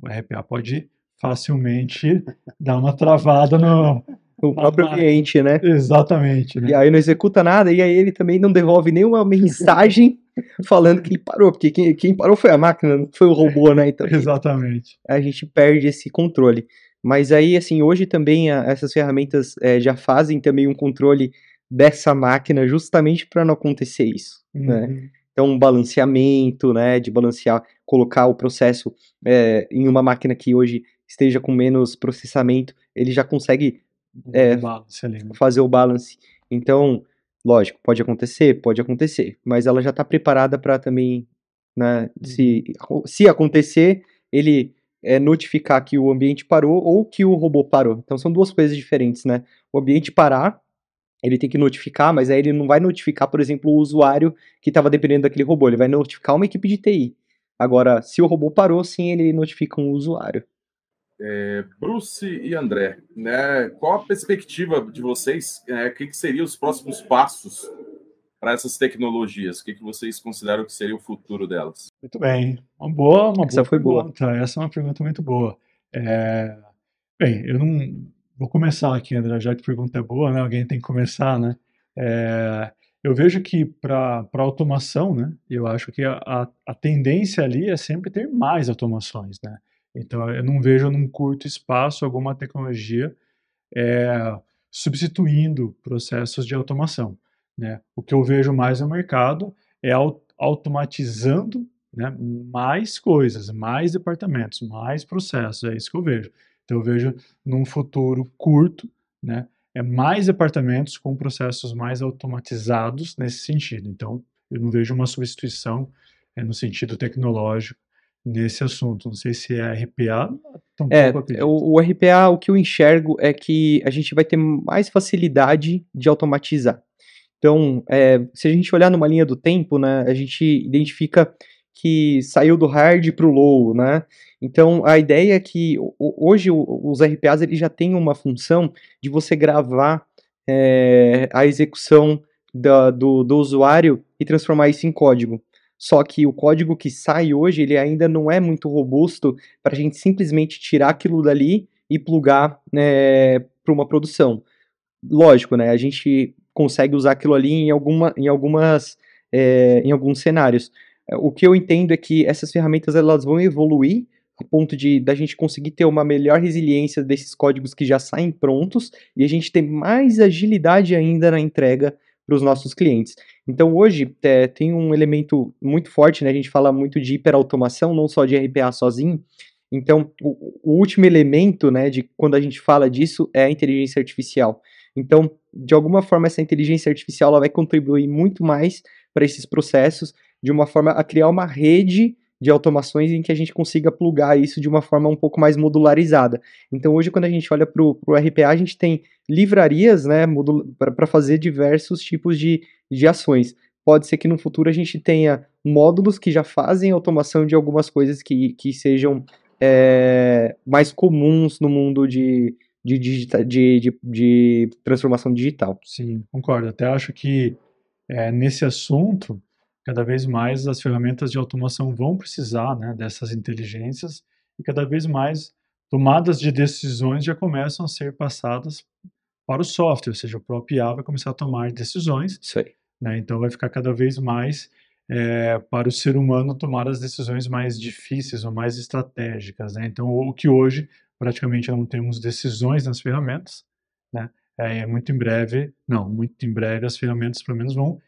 o RPA pode facilmente (laughs) dar uma travada no, o próprio ah, cliente, né? Exatamente. Né? E aí não executa nada, e aí ele também não devolve nenhuma (laughs) mensagem falando que ele parou, porque quem, quem, parou foi a máquina, não foi o robô, né? Então, (laughs) Exatamente. A gente perde esse controle. Mas aí, assim, hoje também a, essas ferramentas é, já fazem também um controle dessa máquina justamente para não acontecer isso, né? uhum. né? Então, um balanceamento, né, de balancear, colocar o processo é, em uma máquina que hoje esteja com menos processamento, ele já consegue é, balance ali, fazer o balance. Então, lógico, pode acontecer, pode acontecer, mas ela já está preparada para também, né, uhum. se, se acontecer, ele é, notificar que o ambiente parou ou que o robô parou. Então são duas coisas diferentes, né? O ambiente parar, ele tem que notificar, mas aí ele não vai notificar, por exemplo, o usuário que estava dependendo daquele robô, ele vai notificar uma equipe de TI. Agora, se o robô parou, sim, ele notifica um usuário. É, Bruce e André, né, qual a perspectiva de vocês? É, o que, que seriam os próximos passos para essas tecnologias? O que, que vocês consideram que seria o futuro delas? Muito bem, uma boa, uma Essa boa foi pergunta. boa. Essa é uma pergunta muito boa. É, bem, eu não vou começar aqui, André, já que a pergunta é boa, né? Alguém tem que começar, né? É, eu vejo que para automação, né? Eu acho que a, a, a tendência ali é sempre ter mais automações, né? Então, eu não vejo num curto espaço alguma tecnologia é, substituindo processos de automação. Né? O que eu vejo mais no mercado é automatizando né, mais coisas, mais departamentos, mais processos. É isso que eu vejo. Então, eu vejo num futuro curto, né, é mais departamentos com processos mais automatizados nesse sentido. Então, eu não vejo uma substituição é, no sentido tecnológico nesse assunto. Não sei se é RPA. É, o, o, RPA, o que eu enxergo é que a gente vai ter mais facilidade de automatizar. Então, é, se a gente olhar numa linha do tempo, né, a gente identifica que saiu do hard para o low, né? Então, a ideia é que hoje os RPAs eles já têm uma função de você gravar é, a execução da, do, do usuário e transformar isso em código. Só que o código que sai hoje, ele ainda não é muito robusto para a gente simplesmente tirar aquilo dali e plugar né, para uma produção. Lógico, né? A gente consegue usar aquilo ali em, alguma, em, algumas, é, em alguns cenários. O que eu entendo é que essas ferramentas elas vão evoluir a ponto de da gente conseguir ter uma melhor resiliência desses códigos que já saem prontos e a gente ter mais agilidade ainda na entrega para os nossos clientes. Então hoje é, tem um elemento muito forte, né? A gente fala muito de hiperautomação, não só de RPA sozinho. Então o, o último elemento, né, de quando a gente fala disso é a inteligência artificial. Então, de alguma forma, essa inteligência artificial ela vai contribuir muito mais para esses processos, de uma forma a criar uma rede de automações em que a gente consiga plugar isso de uma forma um pouco mais modularizada. Então, hoje, quando a gente olha para o RPA, a gente tem livrarias né, para fazer diversos tipos de, de ações. pode ser que no futuro a gente tenha módulos que já fazem automação de algumas coisas que, que sejam é, mais comuns no mundo de, de, digita, de, de, de, transformação digital. Sim, concordo. Até acho que é, nesse assunto, cada vez mais as ferramentas de automação vão precisar né, dessas inteligências e cada vez mais tomadas de decisões já começam a ser passadas para o software, ou seja, o próprio IA vai começar a tomar decisões. Né, então vai ficar cada vez mais é, para o ser humano tomar as decisões mais difíceis ou mais estratégicas. Né? Então, o que hoje praticamente não temos decisões nas ferramentas, né? É, muito em breve, não, muito em breve as ferramentas pelo menos vão,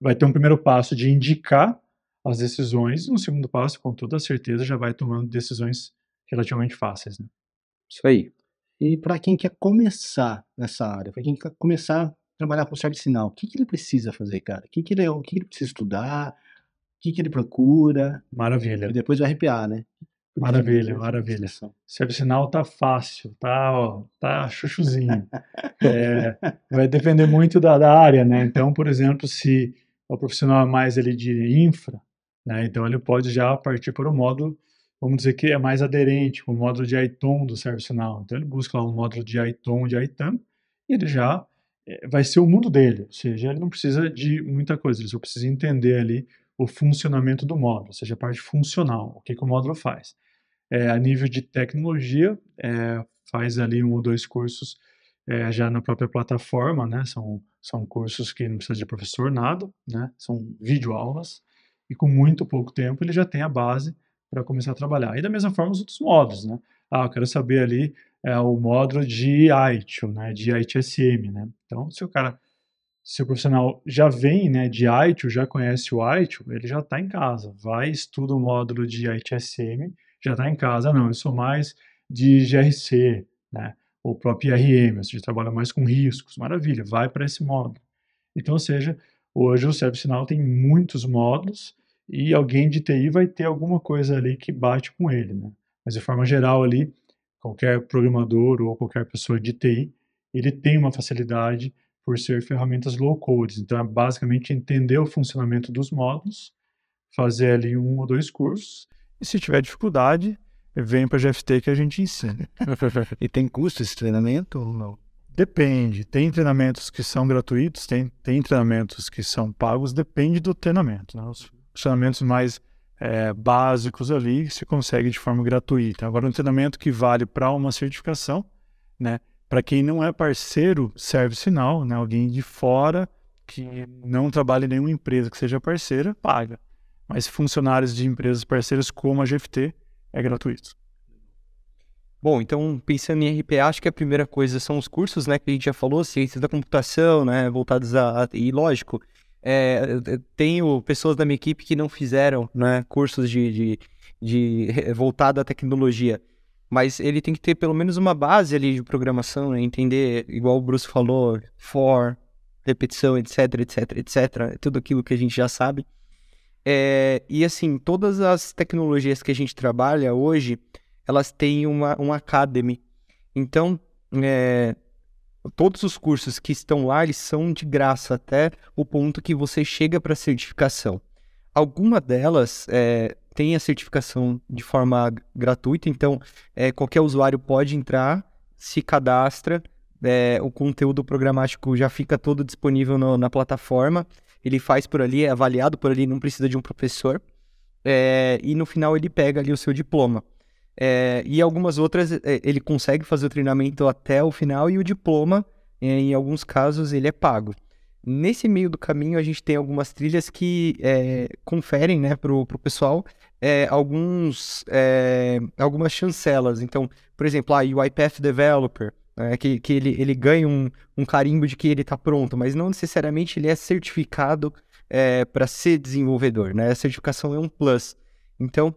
vai ter um primeiro passo de indicar as decisões e um segundo passo, com toda certeza, já vai tomando decisões relativamente fáceis. Né? Isso aí. E para quem quer começar nessa área, para quem quer começar a trabalhar com serviço sinal, o que, que ele precisa fazer, cara? O que, que, ele, o que, que ele precisa estudar? O que, que ele procura? Maravilha. E depois vai arrepiar, né? Maravilha, maravilha. Serviço sinal tá fácil, tá, ó, tá chuchuzinho. (laughs) é, vai depender muito da, da, área, né? Então, por exemplo, se o profissional é mais ali de infra, né? Então ele pode já partir para o módulo vamos dizer que é mais aderente o módulo de ITOM do ServiceNow. Então ele busca lá um módulo de ITOM, de ITAM, e ele já é, vai ser o mundo dele, ou seja, ele não precisa de muita coisa, ele só precisa entender ali o funcionamento do módulo, ou seja, a parte funcional, o que, que o módulo faz. É, a nível de tecnologia, é, faz ali um ou dois cursos é, já na própria plataforma, né? São, são cursos que não precisa de professor nada, né? São videoaulas, e com muito pouco tempo ele já tem a base para começar a trabalhar. E da mesma forma os outros módulos, né? Ah, eu quero saber ali é, o módulo de ITIL, né? De ITSM, né? Então, se o cara, se o profissional já vem, né? De ITIL, já conhece o ITIL, ele já está em casa. Vai, estuda o módulo de ITSM, já está em casa. Não, eu sou mais de GRC, né? O próprio IRM, ou seja, trabalha mais com riscos. Maravilha, vai para esse módulo. Então, ou seja, hoje o ServiceNow tem muitos módulos, e alguém de TI vai ter alguma coisa ali que bate com ele, né? Mas de forma geral ali, qualquer programador ou qualquer pessoa de TI, ele tem uma facilidade por ser ferramentas low code. Então é basicamente entender o funcionamento dos módulos, fazer ali um ou dois cursos, e se tiver dificuldade, vem para a GFT que a gente ensina. (laughs) e tem custo esse treinamento ou não? Depende. Tem treinamentos que são gratuitos, tem, tem treinamentos que são pagos, depende do treinamento. Né? Os funcionamentos mais é, básicos ali se consegue de forma gratuita. Agora, um treinamento que vale para uma certificação, né? Para quem não é parceiro, serve sinal, né? Alguém de fora que não trabalha em nenhuma empresa que seja parceira, paga. Mas funcionários de empresas parceiras como a GFT é gratuito. Bom, então pensando em RPA, acho que a primeira coisa são os cursos, né, que a gente já falou, ciência da computação, né, voltados a, a e lógico, é, tenho pessoas da minha equipe que não fizeram né, cursos de, de, de voltado à tecnologia, mas ele tem que ter pelo menos uma base ali de programação, né, entender, igual o Bruce falou, for, repetição, etc, etc, etc, tudo aquilo que a gente já sabe. É, e assim, todas as tecnologias que a gente trabalha hoje, elas têm uma, uma academy. Então, é, todos os cursos que estão lá, eles são de graça até o ponto que você chega para a certificação. Alguma delas é, tem a certificação de forma gratuita, então é, qualquer usuário pode entrar, se cadastra, é, o conteúdo programático já fica todo disponível no, na plataforma, ele faz por ali, é avaliado por ali, não precisa de um professor, é, e no final ele pega ali o seu diploma. É, e algumas outras é, ele consegue fazer o treinamento até o final e o diploma, em alguns casos, ele é pago. Nesse meio do caminho, a gente tem algumas trilhas que é, conferem né, para o pessoal é, alguns, algumas chancelas. Então, por exemplo, a UiPath Developer, né, que, que ele, ele ganha um, um carimbo de que ele está pronto, mas não necessariamente ele é certificado para ser desenvolvedor. Né? A certificação é um plus. Então,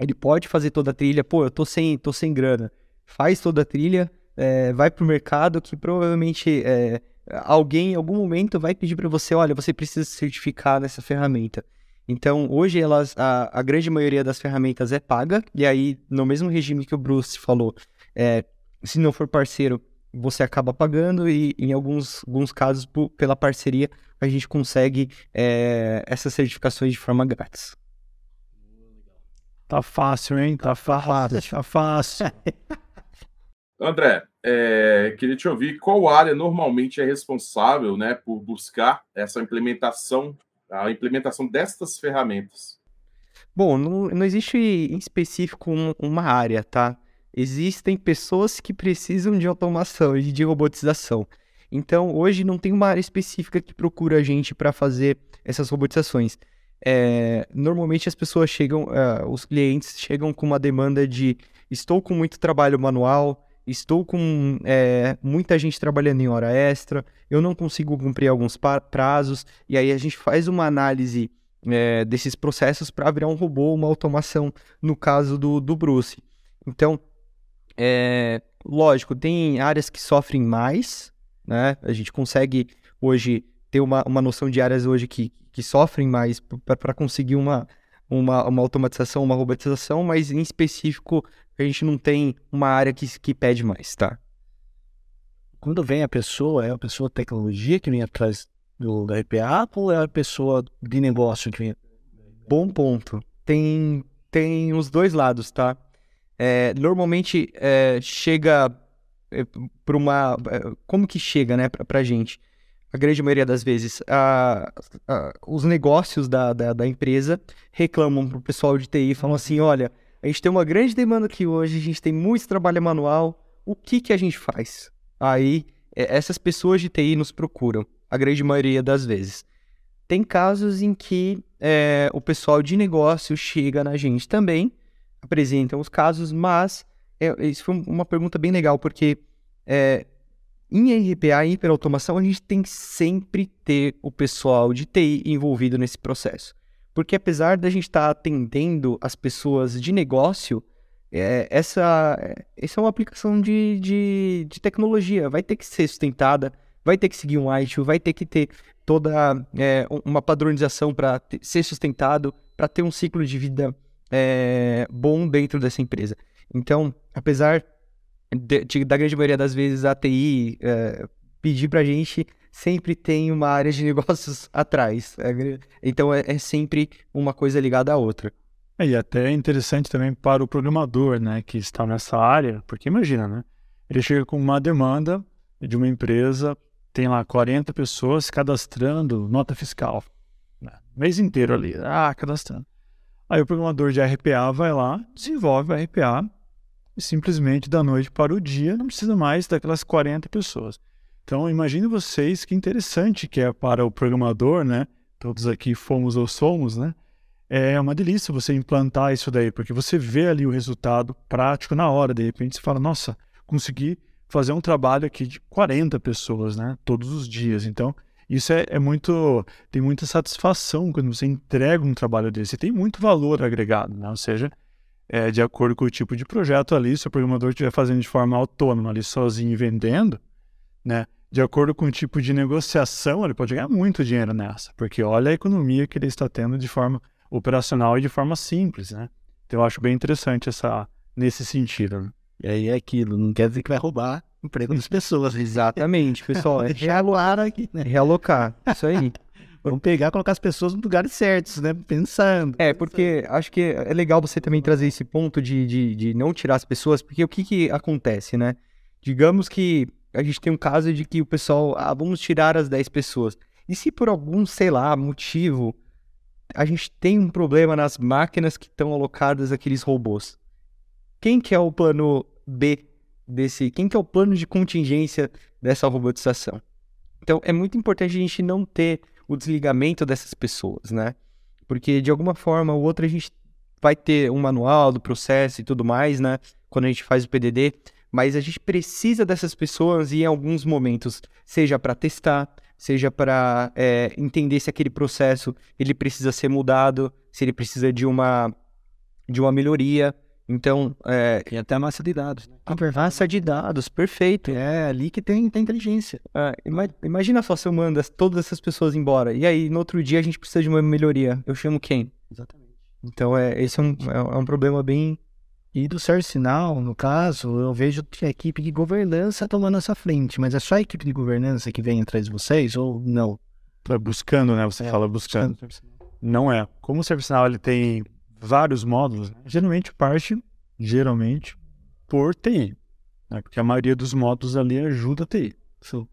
ele pode fazer toda a trilha, pô, eu tô sem, tô sem grana. Faz toda a trilha, é, vai pro mercado que provavelmente é, alguém em algum momento vai pedir para você, olha, você precisa se certificar nessa ferramenta. Então, hoje elas, a, a, grande maioria das ferramentas é paga, e aí, no mesmo regime que o Bruce falou, é, se não for parceiro, você acaba pagando e, em alguns, alguns casos, por- pela parceria, a gente consegue é, essas certificações de forma grátis. Tá fácil, hein? Tá fácil. Tá fácil. (laughs) André, é, queria te ouvir qual área normalmente é responsável né, por buscar essa implementação, a implementação destas ferramentas. Bom, não, não existe em específico um- uma área, tá? Existem pessoas que precisam de automação e de robotização. Então, hoje não tem uma área específica que procura a gente para fazer essas robotizações. É, normalmente as pessoas chegam, ah, os clientes chegam com uma demanda de estou com muito trabalho manual, estou com é, muita gente trabalhando em hora extra, eu não consigo cumprir alguns prazos, e aí a gente faz uma análise é, desses processos para virar um robô, uma automação, no caso do, do Bruce. Então, é, lógico, tem áreas que sofrem mais, né? A gente consegue hoje ter uma, uma noção de áreas hoje que, que sofrem mais para conseguir uma, uma, uma automatização, uma robotização, mas em específico a gente não tem uma área que, que pede mais, tá? Quando vem a pessoa, é a pessoa de tecnologia que vem atrás do, da RPA ou é a pessoa de negócio que vem? Bom ponto. Tem, tem os dois lados, tá? É, normalmente é, chega para uma. é, Como que chega, né, pra, pra gente? A grande maioria das vezes, a- a- os negócios da, da, da empresa reclamam pro pessoal de TI, falam assim: olha, a gente tem uma grande demanda aqui hoje, a gente tem muito trabalho manual, o que que a gente faz? Aí, é, essas pessoas de TI nos procuram, a grande maioria das vezes. Tem casos em que é, o pessoal de negócio chega na gente também, apresentam os casos, mas é, isso foi um- uma pergunta bem legal, porque é, em RPA e hiperautomação a gente tem que sempre ter o pessoal de TI envolvido nesse processo. Porque apesar da gente estar atendendo as pessoas de negócio, é, essa, essa é uma aplicação de, de, de tecnologia, vai ter que ser sustentada, vai ter que seguir um ITIL, vai ter que ter toda é, um- uma padronização para ser sustentado, para ter um ciclo de vida é, bom dentro dessa empresa. Então, apesar de- de- da grande maioria das vezes a TI é, pedir para a gente, sempre tem uma área de (laughs) negócios atrás. É então, é, é sempre uma coisa ligada à outra. É, E até é interessante também para o programador, né, que está nessa área, porque imagina, né? Ele chega com uma demanda de uma empresa, tem lá 40 pessoas cadastrando nota fiscal, né, mês inteiro ali, ah, cadastrando. Aí o programador de RPA vai lá, desenvolve o RPA e simplesmente da noite para o dia não precisa mais daquelas 40 pessoas. Então imagine vocês que interessante que é para o programador, né? Todos aqui fomos ou somos, né? é uma delícia você implantar isso daí, porque você vê ali o resultado prático na hora. De repente você fala, nossa, consegui fazer um trabalho aqui de 40 pessoas, né? Todos os dias. Então, isso é, é muito. tem muita satisfação quando você entrega um trabalho desse. Tem muito valor agregado, né? Ou seja, é, de acordo com o tipo de projeto ali, se o programador estiver fazendo de forma autônoma ali sozinho e vendendo, né? De acordo com o tipo de negociação, ele pode ganhar muito dinheiro nessa, porque olha a economia que ele está tendo de forma operacional e de forma simples, né? Então eu acho bem interessante essa nesse sentido. né? E aí é aquilo, não quer dizer que vai roubar emprego das (laughs) pessoas. Exatamente, pessoal. É (laughs) claro aqui, né? realocar. Isso aí. (laughs) Vamos pegar e colocar as pessoas nos lugares certos, né? Pensando. É, porque acho que é legal você também trazer esse ponto de, de, de não tirar as pessoas, porque o que que acontece, né? Digamos que a gente tem um caso de que o pessoal, ah, vamos tirar as 10 pessoas. E se por algum, sei lá, motivo, a gente tem um problema nas máquinas que estão alocadas aqueles robôs? Quem que é o plano B desse, quem que é o plano de contingência dessa robotização? Então, é muito importante a gente não ter o desligamento dessas pessoas, né? Porque de alguma forma ou outra a gente vai ter um manual do processo e tudo mais, né? Quando a gente faz o PDD, mas a gente precisa dessas pessoas e em alguns momentos, seja para testar, seja para entender se aquele processo ele precisa ser mudado, se ele precisa de uma de uma melhoria. Então, é, E até a massa de dados. Né? a massa de dados, perfeito. É ali que tem, tem inteligência. Ah, ima- imagina só se eu mando as- todas essas pessoas embora. E aí, no outro dia, a gente precisa de uma melhoria. Eu chamo quem? Exatamente. Então, é, esse é um, é é um problema bem, E do ServiceNow, no caso, eu vejo que a equipe de governança tomando essa frente, mas é só a equipe de governança que vem atrás de vocês ou não? Tá buscando, né? Você É, fala buscando. Não é. Como o ServiceNow ele tem vários módulos, né? geralmente parte, geralmente, por TI. Né? Porque a maioria dos módulos ali ajuda a TI.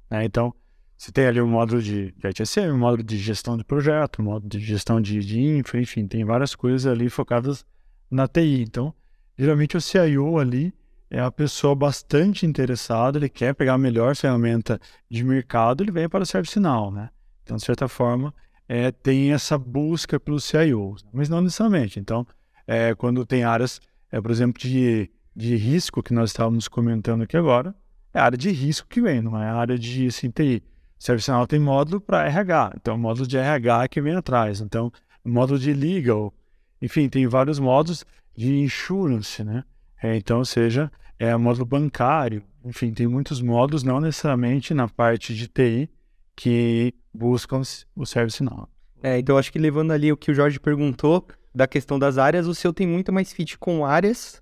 né? Então, você tem ali um módulo de, de ITSM, um módulo de gestão de projeto, um módulo de gestão de, de infra, enfim, tem várias coisas ali focadas na TI. Então, geralmente o CIO ali é a pessoa bastante interessada, ele quer pegar a melhor ferramenta de mercado, ele vem para o ServiceNow, né? Então, de certa forma, é, tem essa busca pelos CIOs, mas não necessariamente. Então, é, quando tem áreas, é, por exemplo, de, de risco que nós estávamos comentando aqui agora, é a área de risco que vem, não é a área de assim, TI. ServiceNow tem módulo para RH, então módulo de RH que vem atrás. Então, módulo de legal, enfim, tem vários módulos de insurance, né? É, então, seja, é módulo bancário, enfim, tem muitos módulos, não necessariamente na parte de TI, que buscam o ServiceNow. É, então acho que levando ali o que o Jorge perguntou da questão das áreas, o seu tem muito mais fit com áreas,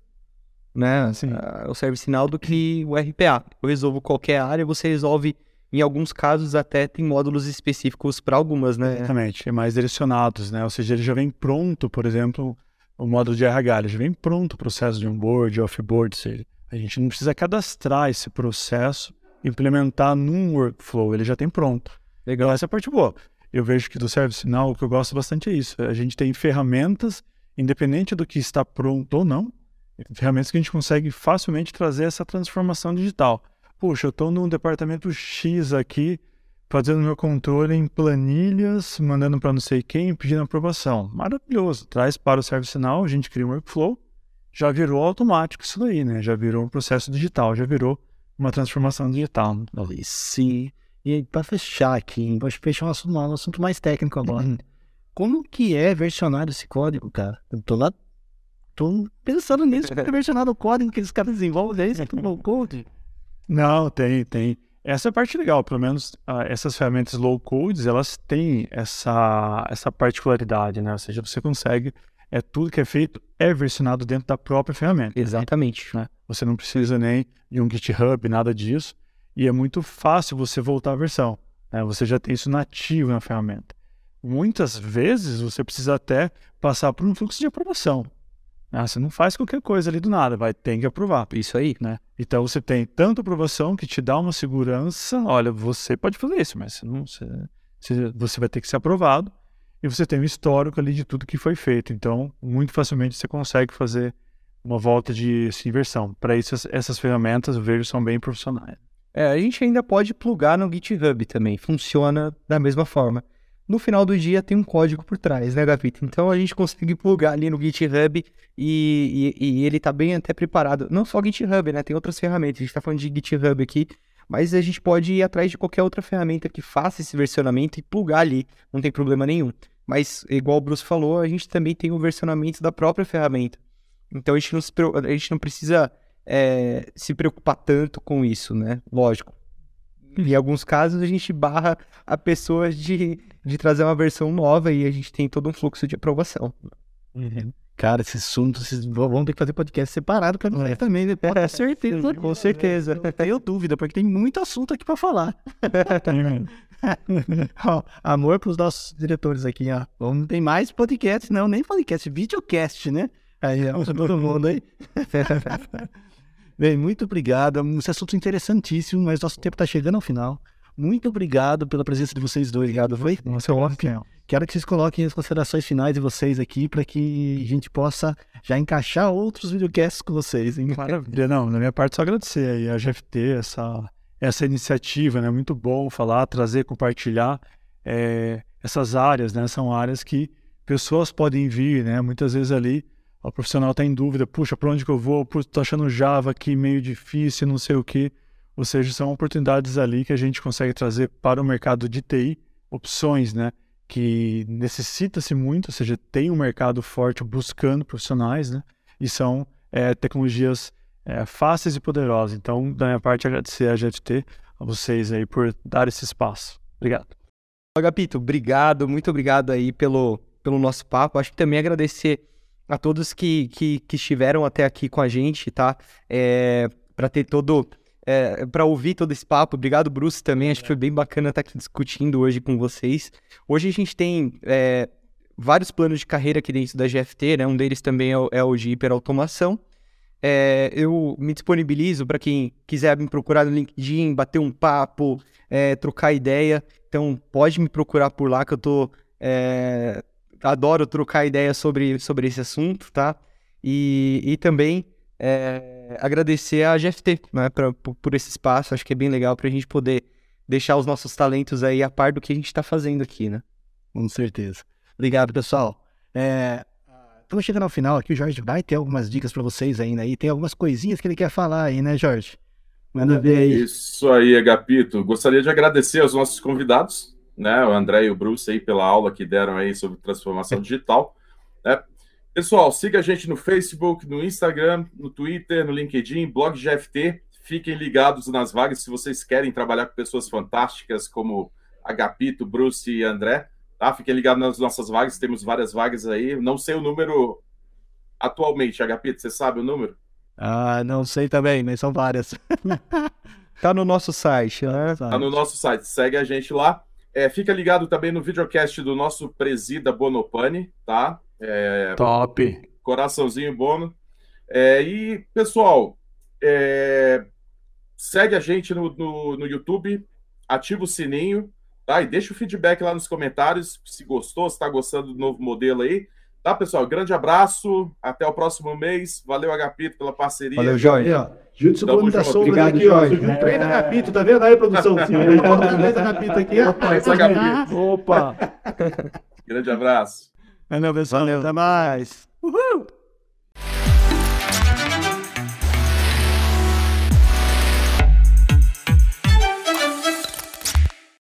né? Sim. ah, o ServiceNow do que o RPA. Eu resolvo qualquer área, você resolve, em alguns casos, até tem módulos específicos para algumas, né? Exatamente, é mais direcionados, né? Ou seja, ele já vem pronto, por exemplo, o módulo de RH, ele já vem pronto o processo de onboard, offboard, seja, a gente não precisa cadastrar esse processo, implementar num workflow, ele já tem pronto. Legal, essa é a parte boa. Eu vejo que do ServiceNow, o que eu gosto bastante é isso. A gente tem ferramentas, independente do que está pronto ou não, ferramentas que a gente consegue facilmente trazer essa transformação digital. Puxa, eu estou num departamento X aqui, fazendo meu controle em planilhas, mandando para não sei quem, pedindo aprovação. Maravilhoso. Traz para o ServiceNow, a gente cria um workflow, já virou automático isso daí, né? Já virou um processo digital, já virou uma transformação digital. Sim. E para fechar aqui, para fechar um assunto, um assunto mais técnico agora. Como que é versionar esse código, cara? Eu tô lá, tô pensando nisso, como é versionar o código que esses caras desenvolvem, é isso, tudo low code. Não, tem, tem. Essa é a parte legal, pelo menos ah, essas ferramentas low codes, elas têm essa, essa particularidade, né? Ou seja, você consegue, é tudo que é feito é versionado dentro da própria ferramenta. Exatamente. né? Você não precisa nem de um GitHub, nada disso. E é muito fácil você voltar à versão. né? Você já tem isso nativo na ferramenta. Muitas vezes você precisa até passar por um fluxo de aprovação. né? Você não faz qualquer coisa ali do nada, vai ter que aprovar. Isso aí. Né? Então você tem tanto aprovação que te dá uma segurança. Olha, você pode fazer isso, mas você, não, você, você- vai ter que ser aprovado. E você tem um histórico ali de tudo que foi feito. Então, muito facilmente você consegue fazer uma volta de assim, versão. Para isso, as- essas ferramentas eu vejo são bem profissionais. É, a gente ainda pode plugar no GitHub também, funciona da mesma forma. No final do dia tem um código por trás, né, Gavita? Então a gente consegue plugar ali no GitHub e, e- e ele tá bem até preparado. Não só GitHub, né? Tem outras ferramentas. A gente tá falando de GitHub aqui, mas a gente pode ir atrás de qualquer outra ferramenta que faça esse versionamento e plugar ali, não tem problema nenhum. Mas, igual o Bruce falou, a gente também tem o versionamento da própria ferramenta. Então a gente não, a gente não precisa é, se preocupar tanto com isso, né? Lógico. Em alguns casos a gente barra a pessoa de, de trazer uma versão nova e a gente tem todo um fluxo de aprovação. Cara, esse assunto, vocês vão ter que fazer podcast separado pra nós também, né? Pode ter certeza. Com certeza. Não tenho dúvida, porque tem muito assunto aqui pra falar. (laughs) Ó, amor pros nossos diretores aqui, ó. Não tem mais podcast, não, nem podcast, videocast, né? Aí, ó, todo mundo aí. (laughs) Bem, muito obrigado. Esse assunto é interessantíssimo, mas nosso tempo tá chegando ao final. Muito obrigado pela presença de vocês dois, obrigado. Foi? Nossa, é ótimo. Quero que vocês coloquem as considerações finais de vocês aqui para que a gente possa já encaixar outros videocasts com vocês, hein? Maravilha. Não, na minha parte, só agradecer aí a GFT, essa, essa iniciativa, né? Muito bom falar, trazer, compartilhar é, essas áreas, né? São áreas que pessoas podem vir, né? Muitas vezes ali o profissional está em dúvida, puxa, para onde que eu vou? Tô achando Java aqui meio difícil, não sei o quê. Ou seja, são oportunidades ali que a gente consegue trazer para o mercado de TI, opções, né? Que necessita-se muito, ou seja, tem um mercado forte buscando profissionais, né? E são é, tecnologias é, fáceis e poderosas. Então, da minha parte, agradecer a GFT, a vocês aí por dar esse espaço. Obrigado. Agapito, obrigado, muito obrigado aí pelo, pelo nosso papo. Acho que também agradecer a todos que, que, que estiveram até aqui com a gente, tá? É, para ter todo. É, para ouvir todo esse papo. Obrigado, Bruce, também. Acho que foi bem bacana estar aqui discutindo hoje com vocês. Hoje a gente tem é, vários planos de carreira aqui dentro da GFT, né? Um deles também é o, é o de hiperautomação. É, eu me disponibilizo para quem quiser me procurar no LinkedIn, bater um papo, é, trocar ideia. Então, pode me procurar por lá, que eu tô. É, adoro trocar ideia sobre, sobre esse assunto, tá? E, e também é, agradecer a GFT né, pra, por, por esse espaço. Acho que é bem legal para a gente poder deixar os nossos talentos aí a par do que a gente está fazendo aqui, né? Com certeza. Obrigado, pessoal. É, estamos chegando ao final aqui. O Jorge vai ter algumas dicas para vocês ainda aí. Tem algumas coisinhas que ele quer falar aí, né, Jorge? Manda ver aí. Isso aí, Agapito. Gostaria de agradecer aos nossos convidados, né? O André e o Bruce aí pela aula que deram aí sobre transformação digital. Né? Pessoal, siga a gente no Facebook, no Instagram, no Twitter, no LinkedIn, blog GFT. Fiquem ligados nas vagas se vocês querem trabalhar com pessoas fantásticas como Agapito, Bruce e André. Tá? Fiquem ligados nas nossas vagas, temos várias vagas aí. Não sei o número atualmente, Agapito, você sabe o número? Ah, não sei também, mas são várias. (laughs) tá no nosso site, né? Tá no nosso site, segue a gente lá. É, fica ligado também no videocast do nosso presida Bonopani, tá? É, Top! Coraçãozinho Bono. É, e, pessoal, é, segue a gente no, no, no YouTube, ativa o sininho, tá? E deixa o feedback lá nos comentários se gostou, se está gostando do novo modelo aí. Tá, pessoal? Grande abraço. Até o próximo mês. Valeu, Agapito, pela parceria. Valeu, Jorge. Júlio Tamo da Sombra Obrigado, aqui, ó. Júlio treina Agapito, tá vendo aí, produção? (laughs) Treina Agapito aqui, ó. Opa! (laughs) Grande abraço. Valeu, pessoal. Valeu. Até mais. Uhul!